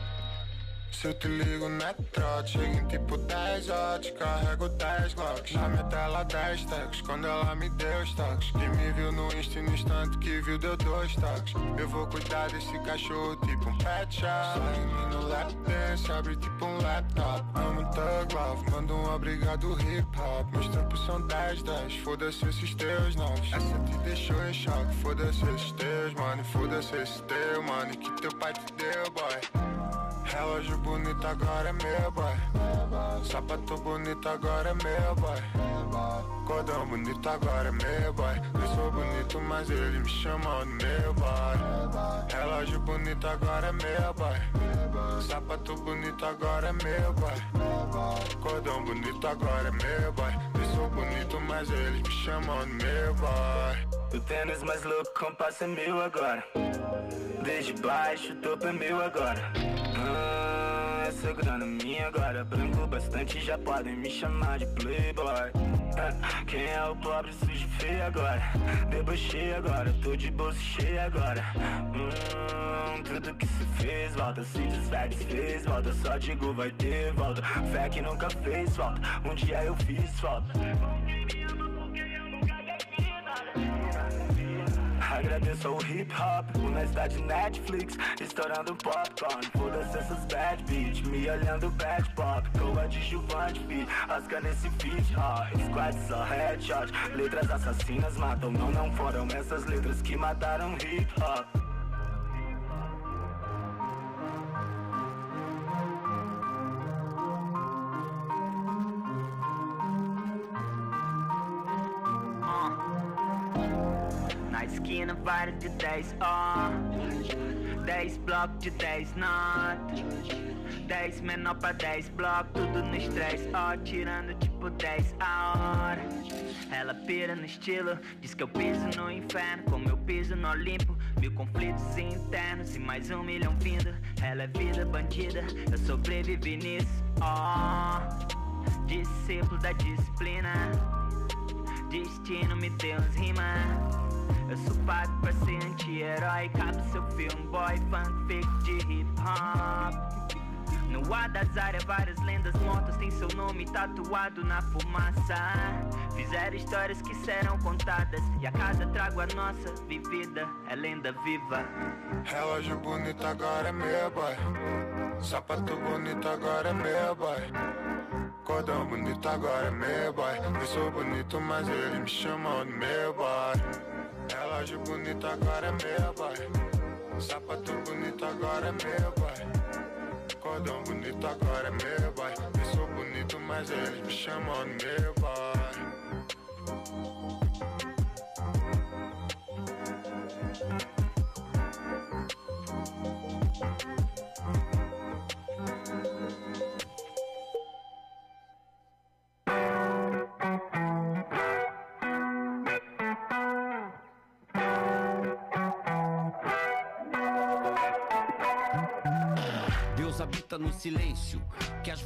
se eu te ligo não é trote, em tipo 10 horas, carrego 10 glocks. Na minha tela 10 tags, quando ela me deu os toques Quem me viu no insta no instante que viu deu dois toques Eu vou cuidar desse cachorro tipo um pet shop. Sai no lap dance, abre tipo um laptop. Amo thug love, mando um obrigado hip hop. Meus trampos são 10, 10, foda-se esses teus nomes Essa te deixou em choque, foda-se esses teus, mano. Foda-se esse teu, mano, que teu pai te deu, boy Relógio bonito agora é meu boy. Sapato bonito agora é meu boy. Cordão bonito agora é meu boy. Eu sou bonito, mas ele me chama de meu boy. Relógio bonito agora é meu boy. Sapato bonito agora é meu boy. Cordão bonito agora é meu boy. Eu sou bonito, mas ele me chama de meu boy O tênis mais louco, compasso é meu agora. Desde baixo, topo é meu agora. Ah, Essa grana minha agora. Branco bastante, já podem me chamar de playboy. Ah, Quem é o pobre, sujo feio agora? Debochei agora, tô de bolso cheio agora. Hum, Tudo que se fez, volta. Se desfez, fez, volta. Só digo vai ter volta. Fé que nunca fez falta. Um dia eu fiz falta Agradeço ao hip hop, honestidade Netflix, estourando popcorn. Foda-se essas bad bitch, me olhando bad pop. Coadjuvante, fi, rasga nesse feat, ó. Squad só headshot, letras assassinas matam. Não, não foram essas letras que mataram hip hop. Esquina, vários de 10, ó 10 blocos de 10 notas 10 menor pra 10 blocos, tudo no estresse, ó Tirando tipo 10 a hora Ela pira no estilo, diz que eu piso no inferno. Como eu piso no Olimpo Mil conflitos internos e mais um milhão vindo. Ela é vida bandida, eu sobrevivi nisso, ó Discípulo da disciplina Destino me deu uns rima Eu sou pago pra ser anti-herói Cabe seu filme, boy, funk, fake de hip hop No ar das áreas, várias lendas mortas têm seu nome tatuado na fumaça. Fizeram histórias que serão contadas. E a cada trago a nossa vivida é lenda viva. Relógio bonito agora é meu, boy. Sapato bonito agora é meu, boy. Cordão bonito agora é meu, boy. Eu sou bonito, mas ele me chamam de meu, boy. Relógio bonito agora é meu, boy. Sapato bonito agora é meu, boy. Cordão bonito agora é meu, boy. Eu sou bonito, mas eles me chamam de meu, boy.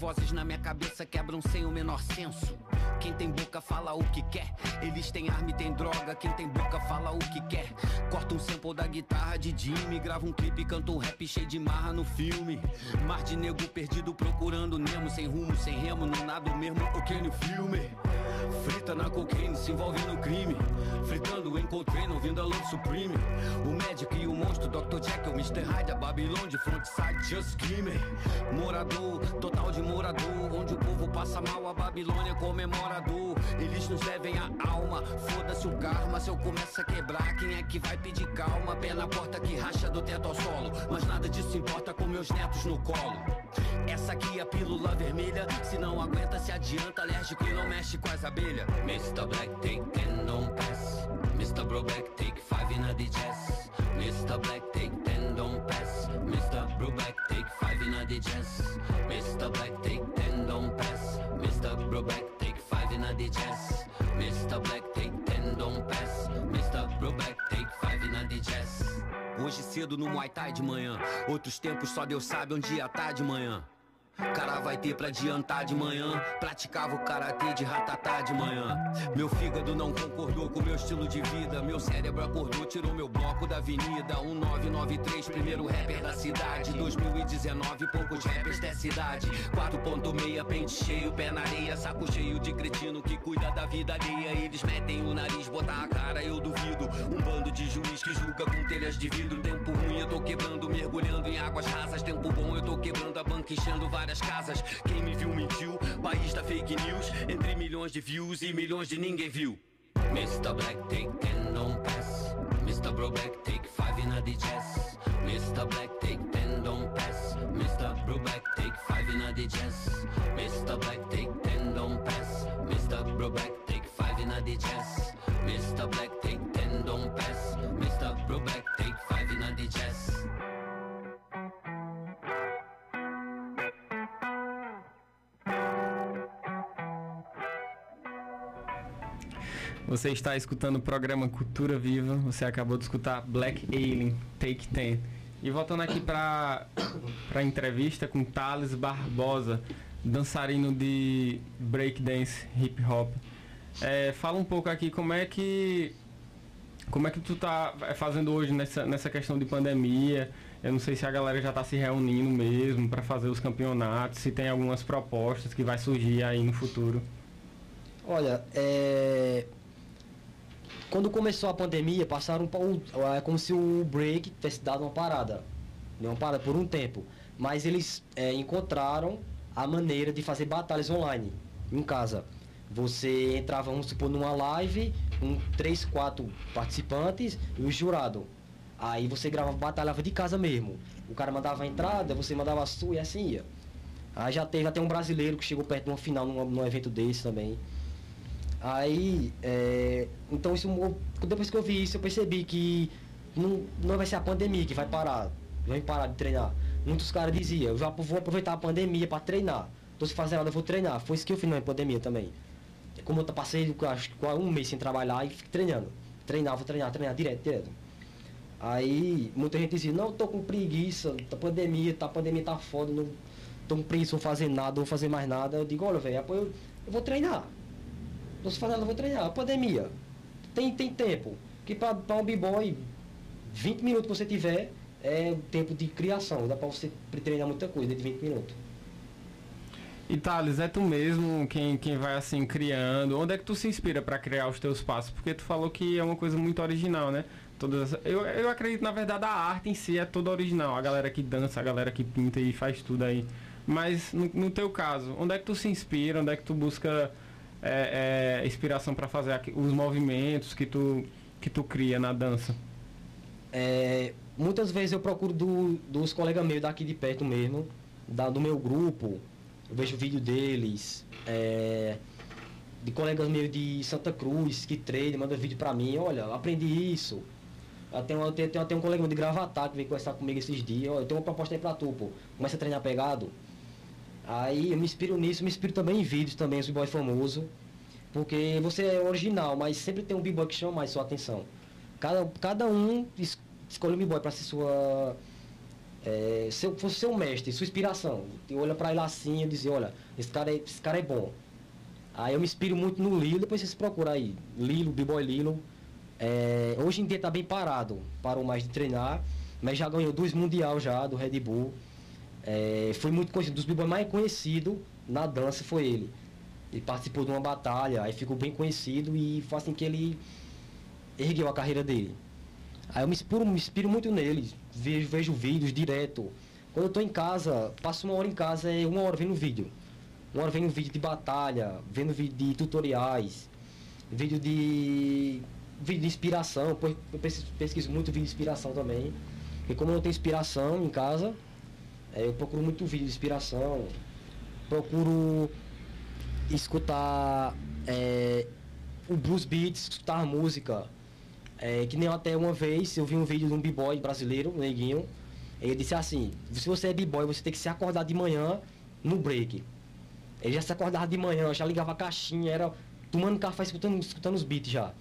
Vozes na minha cabeça quebram sem o menor senso. Quem tem boca fala o que quer, eles têm arma e tem droga. Quem tem boca fala o que quer. Corta um sample da guitarra de Jimmy, grava um clipe, canta um rap cheio de marra no filme. Mar de nego perdido procurando Nemo, sem rumo, sem remo, no nada o mesmo, ok no filme. Frita na cocaine, se envolve no crime. Fritando em Coltrane, ouvindo a Love Supreme. O médico e o monstro, Dr. Jekyll, Mr. Hyde, a Babylon de frontside, just screaming. Morador, total de morador. Onde o povo passa mal, a Babilônia Eles nos devem a alma, foda-se o karma. Se eu começo a quebrar, quem é que vai pedir calma? Pé na porta que racha do teto ao solo. Mas nada disso importa com meus netos no colo. Essa aqui é a pílula vermelha. Se não aguenta, se adianta, alérgico e não mexe com as abelhas. Mr. Black, take ten, don't pass. Mr. Bro Black, take five no Muay Thai de manhã. Outros tempos só Deus sabe onde ia tá de manhã. Cara vai ter pra adiantar de manhã. Praticava o karatê de ratatá de manhã. Meu fígado não concordou com meu estilo de vida. Meu cérebro acordou, tirou meu bloco da avenida. 1993, primeiro rapper da cidade. 2019, poucos rappers dessa idade. 4.6, pente cheio, pé na areia. Saco cheio de cretino que cuida da vida alheia. Eles metem o nariz, botar a cara, eu duvido. Um bando de juiz que julga com telhas de vidro. Tempo ruim, eu tô quebrando, mergulhando em águas rasas. Tempo bom, eu tô quebrando a banca, enchendo várias casas. Quem me viu mentiu, país da fake news. Entre milhões de views e milhões de ninguém viu. Mr. Black, take ten, don't pass. Mr. Bro Black, take five in a jazz. Mr. Black, take ten, don't pass. Mr. Bro Black, take five in a jazz. Mr. Black, take ten, don't pass. Mr. Bro Black, take five in a jazz. Mr. Black, Você está escutando o programa Cultura Viva. Você acabou de escutar Black Alien, Take Ten. E voltando aqui para a entrevista com Thales Barbosa, dançarino de breakdance, hip hop. É, fala um pouco aqui como é que como é que tu tá fazendo hoje nessa, nessa questão de pandemia. Eu não sei se a galera já está se reunindo mesmo para fazer os campeonatos, se tem algumas propostas que vai surgir aí no futuro. Olha, é... quando começou a pandemia, passaram pa- um- é como se o break tivesse dado uma parada. Deu uma parada por um tempo. Mas eles é, encontraram a maneira de fazer batalhas online, em casa. Você entrava, vamos supor, numa live, com três, quatro participantes e o jurado. Aí você gravava, batalhava de casa mesmo. O cara mandava a entrada, você mandava a sua e assim ia. Aí já teve até um brasileiro que chegou perto de uma final num, num evento desse também. Aí, é, então isso, depois que eu vi isso, eu percebi que não, não vai ser a pandemia que vai parar, vai parar de treinar. Muitos caras diziam, eu já vou aproveitar a pandemia para treinar. Tô sem fazer nada, eu vou treinar. Foi isso que eu fiz na pandemia também. Como eu passei acho que um mês sem trabalhar e fiquei treinando. Treinar, vou treinar, treinar direto, direto. Aí muita gente dizia, não, tô com preguiça, tá pandemia, tá, a pandemia tá foda, não tô com preguiça, não vou fazer nada, não vou fazer mais nada. Eu digo, olha, velho, eu, eu vou treinar. Fazendo, eu vou treinar. A pandemia. Tem, tem tempo. Que pra um b-boy, 20 minutos que você tiver é o tempo de criação. Dá pra você treinar muita coisa dentro de 20 minutos. E Thales, é tu mesmo quem, quem vai assim criando? Onde é que tu se inspira para criar os teus passos? Porque tu falou que é uma coisa muito original, né? Todas, eu, eu acredito, na verdade, a arte em si é toda original. A galera que dança, a galera que pinta e faz tudo aí. Mas no, no teu caso, onde é que tu se inspira? Onde é que tu busca é, é, inspiração para fazer aqui, os movimentos que tu, que tu cria na dança? É, muitas vezes eu procuro do, dos colegas meus daqui de perto mesmo, da, do meu grupo, eu vejo vídeo deles, é, de colegas meus de Santa Cruz que treinam, manda vídeo pra mim, olha, aprendi isso. Eu tenho, eu tenho um colega meu de Gravatar que veio conversar comigo esses dias, olha, eu tenho uma proposta aí pra tu, pô. Começa a treinar pegado. Aí eu me inspiro nisso, me inspiro também em vídeos também, os b-boy famoso. Porque você é original, mas sempre tem um b-boy que chama mais sua atenção. Cada, cada um es- escolhe um b-boy pra ser sua. É, seu, fosse seu mestre, sua inspiração. Tu olha pra ele assim e diz, olha, esse cara, é, esse cara é bom. Aí eu me inspiro muito no Lilo, depois vocês procuram aí. Lilo, B-Boy Lilo. É, hoje em dia tá bem parado, parou mais de treinar, mas já ganhou dois mundial já do Red Bull. É, foi muito conhecido, dos B-Boy mais conhecido na dança foi ele. Ele participou de uma batalha, aí ficou bem conhecido e foi assim que ele ergueu a carreira dele. Aí eu me inspiro, me inspiro muito nele, vejo, vejo vídeos direto. Quando eu tô em casa, passo uma hora em casa, é uma hora vendo vídeo. Uma hora vendo vídeo de batalha, vendo vídeo de tutoriais, vídeo de. vídeo de inspiração, eu pesquiso, muito vídeo de inspiração também. Porque como eu não tenho inspiração em casa, é, eu procuro muito vídeo de inspiração, procuro escutar é, o blues beats, escutar música. É, que nem até uma vez eu vi um vídeo de um b-boy brasileiro, um neguinho. Ele disse assim, se você é b-boy, você tem que se acordar de manhã no break. Ele já se acordava de manhã, já ligava a caixinha, era tomando café, escutando, escutando os beats já.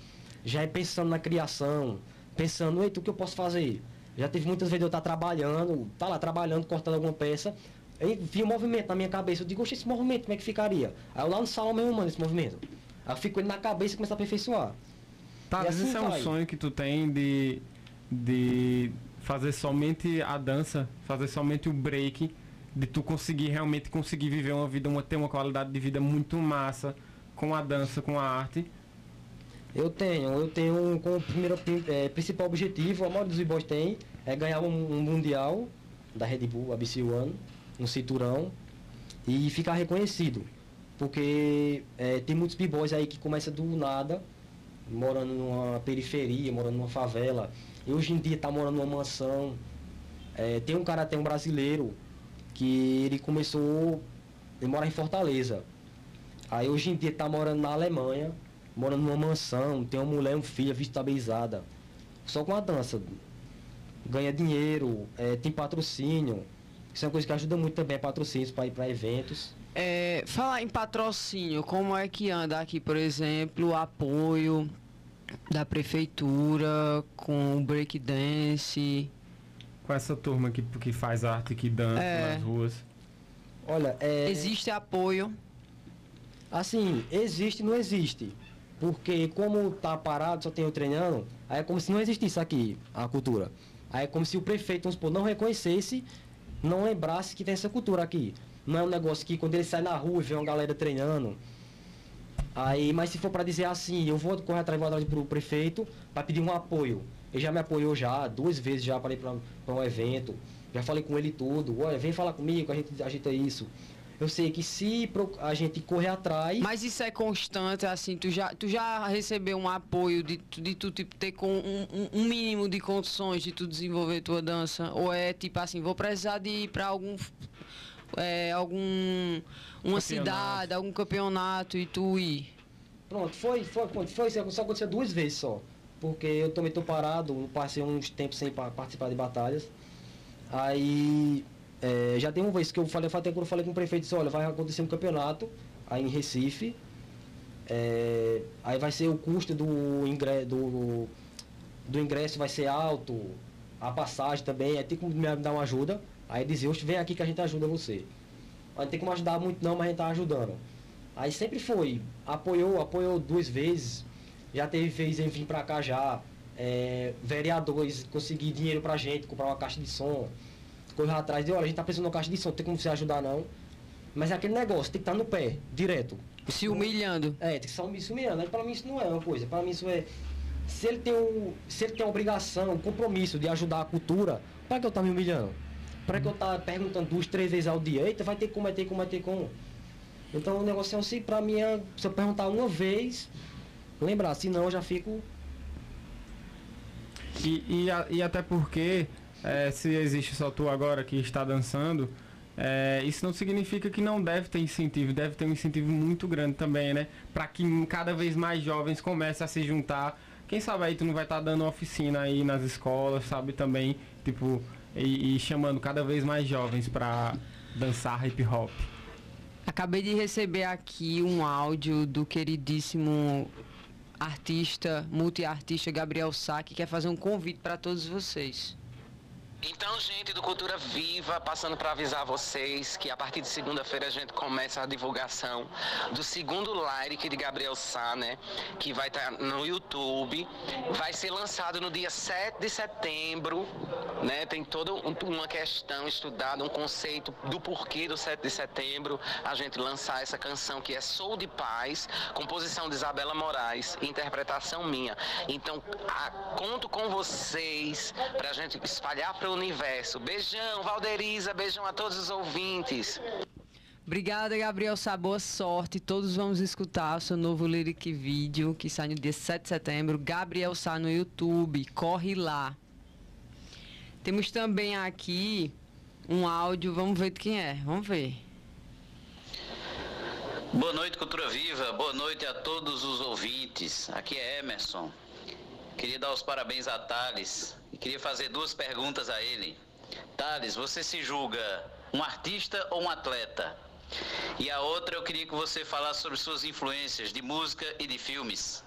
Já é pensando na criação, pensando, eita, o que eu posso fazer? Já teve muitas vezes eu estar trabalhando, tá lá trabalhando, cortando alguma peça, aí vinha um movimento na minha cabeça, eu digo, oxe, esse movimento, como é que ficaria? Aí eu lá no salão mesmo, mano, esse movimento. Aí eu fico ele na cabeça e começo a aperfeiçoar. Tá, mas assim isso é um vai. sonho que tu tem de, de fazer somente a dança, fazer somente o break, de tu conseguir realmente conseguir viver uma vida, uma, ter uma qualidade de vida muito massa com a dança, com a arte. Eu tenho, eu tenho como primeiro pri- eh, principal objetivo, a maioria dos b-boys tem, é ganhar um, um mundial da Red Bull, ABC One, um cinturão, e ficar reconhecido. Porque eh, tem muitos b-boys aí que começam do nada, morando numa periferia, morando numa favela, e hoje em dia tá morando numa mansão. Eh, tem um cara, tem um brasileiro, que ele começou, ele mora em Fortaleza. Aí hoje em dia tá morando na Alemanha, morando numa mansão, tem uma mulher e um filho, vida estabilizada. Só com a dança. Ganha dinheiro, eh, tem patrocínio. Isso é uma coisa que ajuda muito também, patrocínios para ir para eventos. É, falar em patrocínio, como é que anda aqui, por exemplo, o apoio da prefeitura com o breakdance? Com essa turma que, que faz arte, que dança É. nas ruas. Olha, é, Existe apoio? assim, existe e não existe. Porque como tá parado, só tem eu treinando, aí é como se não existisse aqui a cultura. Aí é como se o prefeito, vamos supor, não reconhecesse, não lembrasse que tem essa cultura aqui. Não é um negócio que quando ele sai na rua e vê uma galera treinando. Aí, mas se for para dizer assim, eu vou correr atrás, vou pro prefeito para pedir um apoio. Ele já me apoiou já, duas vezes já para ir para um evento. Já falei com ele tudo. Olha, vem falar comigo, a gente ajeita isso. Eu sei que se a gente correr atrás. Mas isso é constante, assim, tu já, tu já recebeu um apoio de, tu- de tu tipo, ter com um, um- mínimo de condições de tu desenvolver tua dança? Ou é tipo assim, vou precisar de ir pra algum. é, algum. uma cidade, algum campeonato e tu ir? Pronto, foi, foi, foi, isso só aconteceu duas vezes só. Porque eu também tô parado, passei uns tempos sem pa- participar de batalhas. Aí é, já tem uma vez que eu falei, até quando eu falei com o prefeito, disse, olha, vai acontecer um campeonato aí em Recife. É, aí vai ser o custo do, ingre, do, do ingresso vai ser alto, a passagem também, aí tem como me dar uma ajuda. Aí "Oxe, vem aqui que a gente ajuda você. Aí tem como ajudar muito não, mas a gente tá ajudando. Aí sempre foi, apoiou, apoiou duas vezes. Já teve vez em vir pra cá já, é, vereadores conseguir dinheiro pra gente, comprar uma caixa de som. Correu atrás de, olha, a gente tá de uma caixa de som, não tem como você ajudar não. Mas é aquele negócio, tem que estar no pé, direto. Se humilhando. É, tem que estar se humilhando. Pra mim isso não é uma coisa. Pra mim isso é. Se ele tem, um, se ele tem a obrigação, um compromisso de ajudar a cultura, pra que eu tá me humilhando? Pra que eu tá perguntando duas, três vezes ao dia? Eita, vai ter como, vai ter como, vai ter como. Então o negócio é assim, pra mim é. Se eu perguntar uma vez, lembrar, senão eu já fico. E, e, a- e até porque, é, se existe só tu agora que está dançando, é, isso não significa que não deve ter incentivo, deve ter um incentivo muito grande também, né? Para que cada vez mais jovens comecem a se juntar. Quem sabe aí tu não vai estar dando oficina aí nas escolas, sabe também, tipo, e, e chamando cada vez mais jovens para dançar hip hop. Acabei de receber aqui um áudio do queridíssimo artista, multiartista Gabriel Sá, que quer fazer um convite para todos vocês. Então, gente do Cultura Viva, passando para avisar vocês que a partir de segunda-feira a gente começa a divulgação do segundo lyric de Gabriel Sá, né? Que vai estar no YouTube. Vai ser lançado no dia 7 de setembro, né? Tem toda um- uma questão estudada, um conceito do porquê do 7 de setembro a gente lançar essa canção que é Sou de Paz, composição de Isabela Moraes, interpretação minha. Então, a- conto com vocês pra gente espalhar para o universo. Beijão, Valderiza, beijão a todos os ouvintes. Obrigada, Gabriel Sá, boa sorte. Todos vamos escutar o seu novo lyric vídeo que sai no dia 7 de setembro. Gabriel Sá no YouTube, corre lá. Temos também aqui um áudio, vamos ver de quem é, vamos ver. Boa noite, Cultura Viva. Boa noite a todos os ouvintes. Aqui é Emerson. Queria dar os parabéns a Thales e queria fazer duas perguntas a ele. Thales, você se julga um artista ou um atleta? E a outra eu queria que você falasse sobre suas influências de música e de filmes.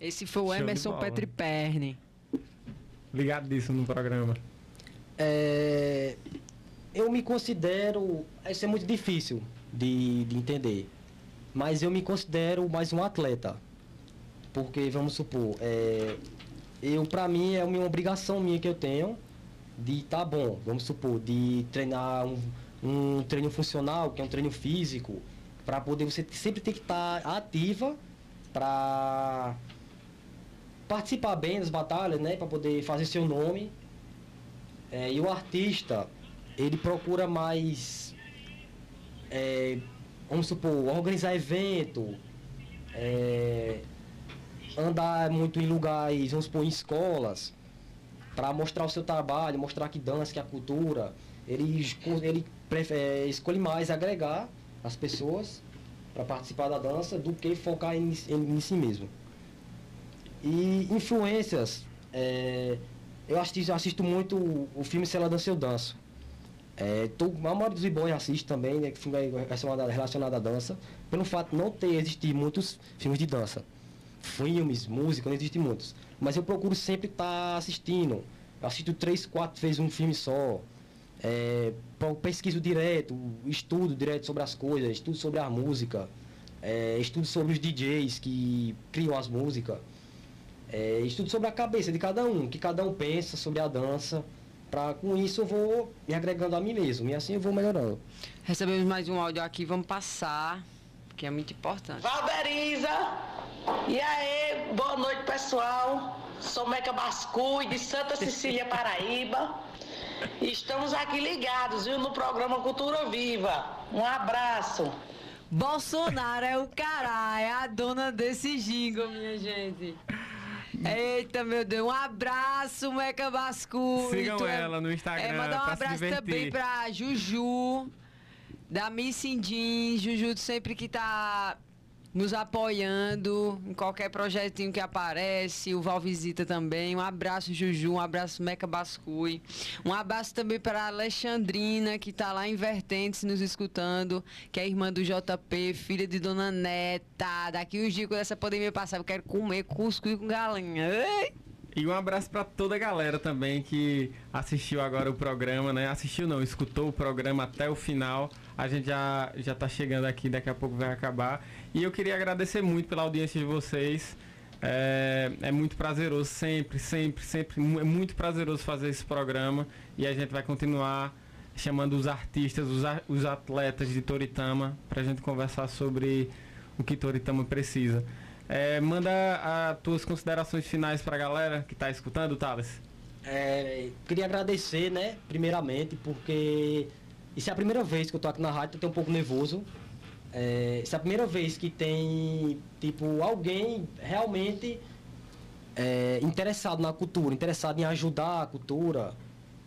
Esse foi o Emerson bola. Petri Perni. Ligado disso no programa. É, eu me considero. Isso é muito difícil de, de entender. Mas eu me considero mais um atleta. Porque, vamos supor, é, eu, pra mim, é uma obrigação minha que eu tenho de tá bom, vamos supor, de treinar um, um treino funcional, que é um treino físico, para poder você sempre ter que estar ativa para participar bem das batalhas, né, para poder fazer seu nome. É, e o artista, ele procura mais, é, vamos supor, organizar evento, é, andar muito em lugares, vamos supor, em escolas, para mostrar o seu trabalho, mostrar que dança, que é a cultura. Ele, ele prefe- é, escolhe mais agregar as pessoas para participar da dança do que focar em, em, em si mesmo. E influências, é, eu assisto, assisto muito o, o filme Se Ela Dança Eu Danço. É, tô, a maioria dos b assiste também, né, filme é relacionado, relacionado à dança, pelo fato de não ter existido muitos filmes de dança. Filmes, música, não existem muitos. Mas eu procuro sempre estar assistindo. Eu assisto três, quatro vezes um filme só. É, pesquiso direto, estudo direto sobre as coisas, estudo sobre a música, é, estudo sobre os DJs que criam as músicas. É, estudo sobre a cabeça de cada um, que cada um pensa sobre a dança. Pra, com isso eu vou me agregando a mim mesmo. E assim eu vou melhorando. Recebemos mais um áudio aqui, vamos passar, que é muito importante. Valderiza, e aí, boa noite pessoal. Sou Meca Bascui, de Santa Cecília, Paraíba. E Estamos aqui ligados, viu, no programa Cultura Viva. Um abraço. Bolsonaro é o caralho, é a dona desse jingle, minha gente. Eita, meu Deus, um abraço, Meca Bascu. Sigam é- ela no Instagram É, mandar um abraço também pra Juju, da Missing Jeans. Juju sempre que tá nos apoiando em qualquer projetinho que aparece. O Val Visita também. Um abraço, Juju. Um abraço, Meca Bascui. Um abraço também para a Alexandrina, que tá lá em Vertentes nos escutando, que é irmã do JP, filha de Dona Neta. Daqui uns dias, quando essa pandemia passar, eu quero comer cuscuz com galinha. Ei! E um abraço pra toda a galera também que assistiu agora o programa, né? Assistiu não, escutou o programa até o final. A gente já, já tá chegando aqui, daqui a pouco vai acabar. E eu queria agradecer muito pela audiência de vocês. É, é muito prazeroso, sempre, sempre, sempre. É muito prazeroso fazer esse programa. E a gente vai continuar chamando os artistas, os, a- os atletas de Toritama, para a gente conversar sobre o que Toritama precisa. É, manda as tuas considerações finais para a galera que está escutando, Thales. É, queria agradecer, né, primeiramente, porque isso é a primeira vez que eu tô aqui na rádio, eu tô um pouco nervoso. É, isso é a primeira vez que tem, tipo, alguém realmente é, interessado na cultura, interessado em ajudar a cultura,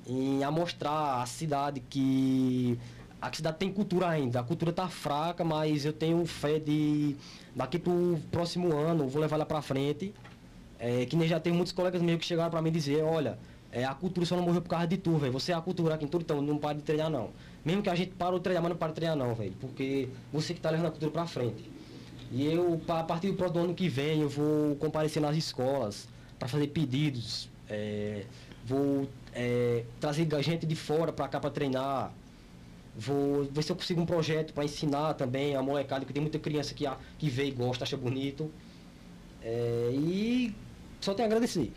em amostrar a cidade que a cidade tem cultura ainda. A cultura tá fraca, mas eu tenho fé de daqui pro próximo ano, vou levar ela pra frente. É, que nem já tem muitos colegas meus que chegaram pra mim dizer, olha, é, a cultura só não morreu por causa de tu, velho. Você é a cultura aqui em tudo, então não para de treinar não. Mesmo que a gente parou de treinar, mas não para de treinar não, velho. Porque você que tá levando a cultura pra frente. E eu, a partir do próximo ano que vem, eu vou comparecer nas escolas para fazer pedidos. é, vou é, trazer gente de fora para cá para treinar. Vou ver se eu consigo um projeto para ensinar também a molecada, que tem muita criança que, que vê e gosta, acha bonito. É, e só tenho a agradecer.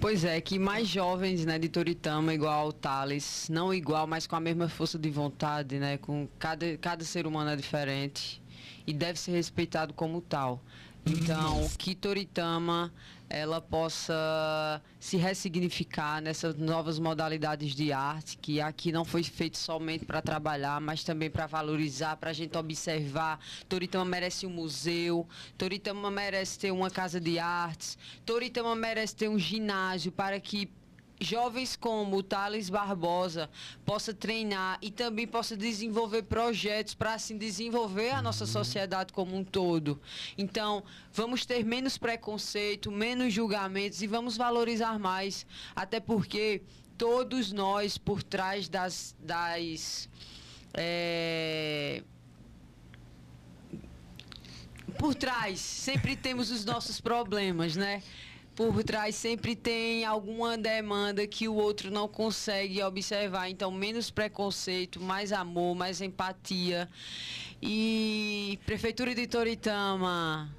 Pois é, que mais jovens, né, de Toritama, igual o Thales, não igual, mas com a mesma força de vontade, né, com cada, cada ser humano é diferente e deve ser respeitado como tal. Então, que Toritama ela possa se ressignificar nessas novas modalidades de arte, que aqui não foi feito somente para trabalhar, mas também para valorizar, para a gente observar. Toritama merece um museu, Toritama merece ter uma casa de artes, Toritama merece ter um ginásio para que jovens como o Thales Barbosa possa treinar e também possa desenvolver projetos para assim desenvolver a nossa sociedade como um todo. Então, vamos ter menos preconceito, menos julgamentos e vamos valorizar mais, até porque todos nós por trás das das eh, por trás sempre temos os nossos problemas, né? Por trás sempre tem alguma demanda que o outro não consegue observar. Então, menos preconceito, mais amor, mais empatia. E Prefeitura de Toritama,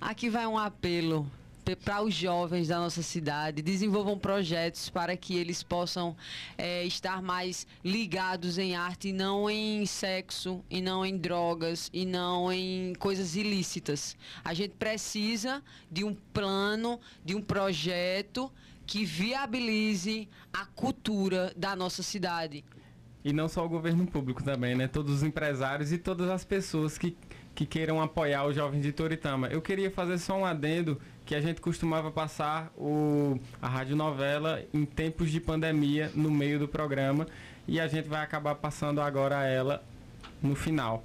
aqui vai um apelo para os jovens da nossa cidade, desenvolvam projetos para que eles possam eh, estar mais ligados em arte e não em sexo, e não em drogas, e não em coisas ilícitas. A gente precisa de um plano, de um projeto que viabilize a cultura da nossa cidade. E não só o governo público também, né? Todos os empresários e todas as pessoas que, que queiram apoiar os jovens de Toritama. Eu queria fazer só um adendo que a gente costumava passar o, a radionovela em tempos de pandemia no meio do programa e a gente vai acabar passando agora ela no final.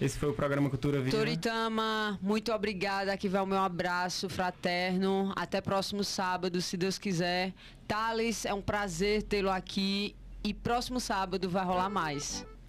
Esse foi o programa Cultura Viva. Toritama, muito obrigada. Aqui vai o meu abraço fraterno. Até próximo sábado, se Deus quiser. Thales, é um prazer tê-lo aqui. E próximo sábado vai rolar mais.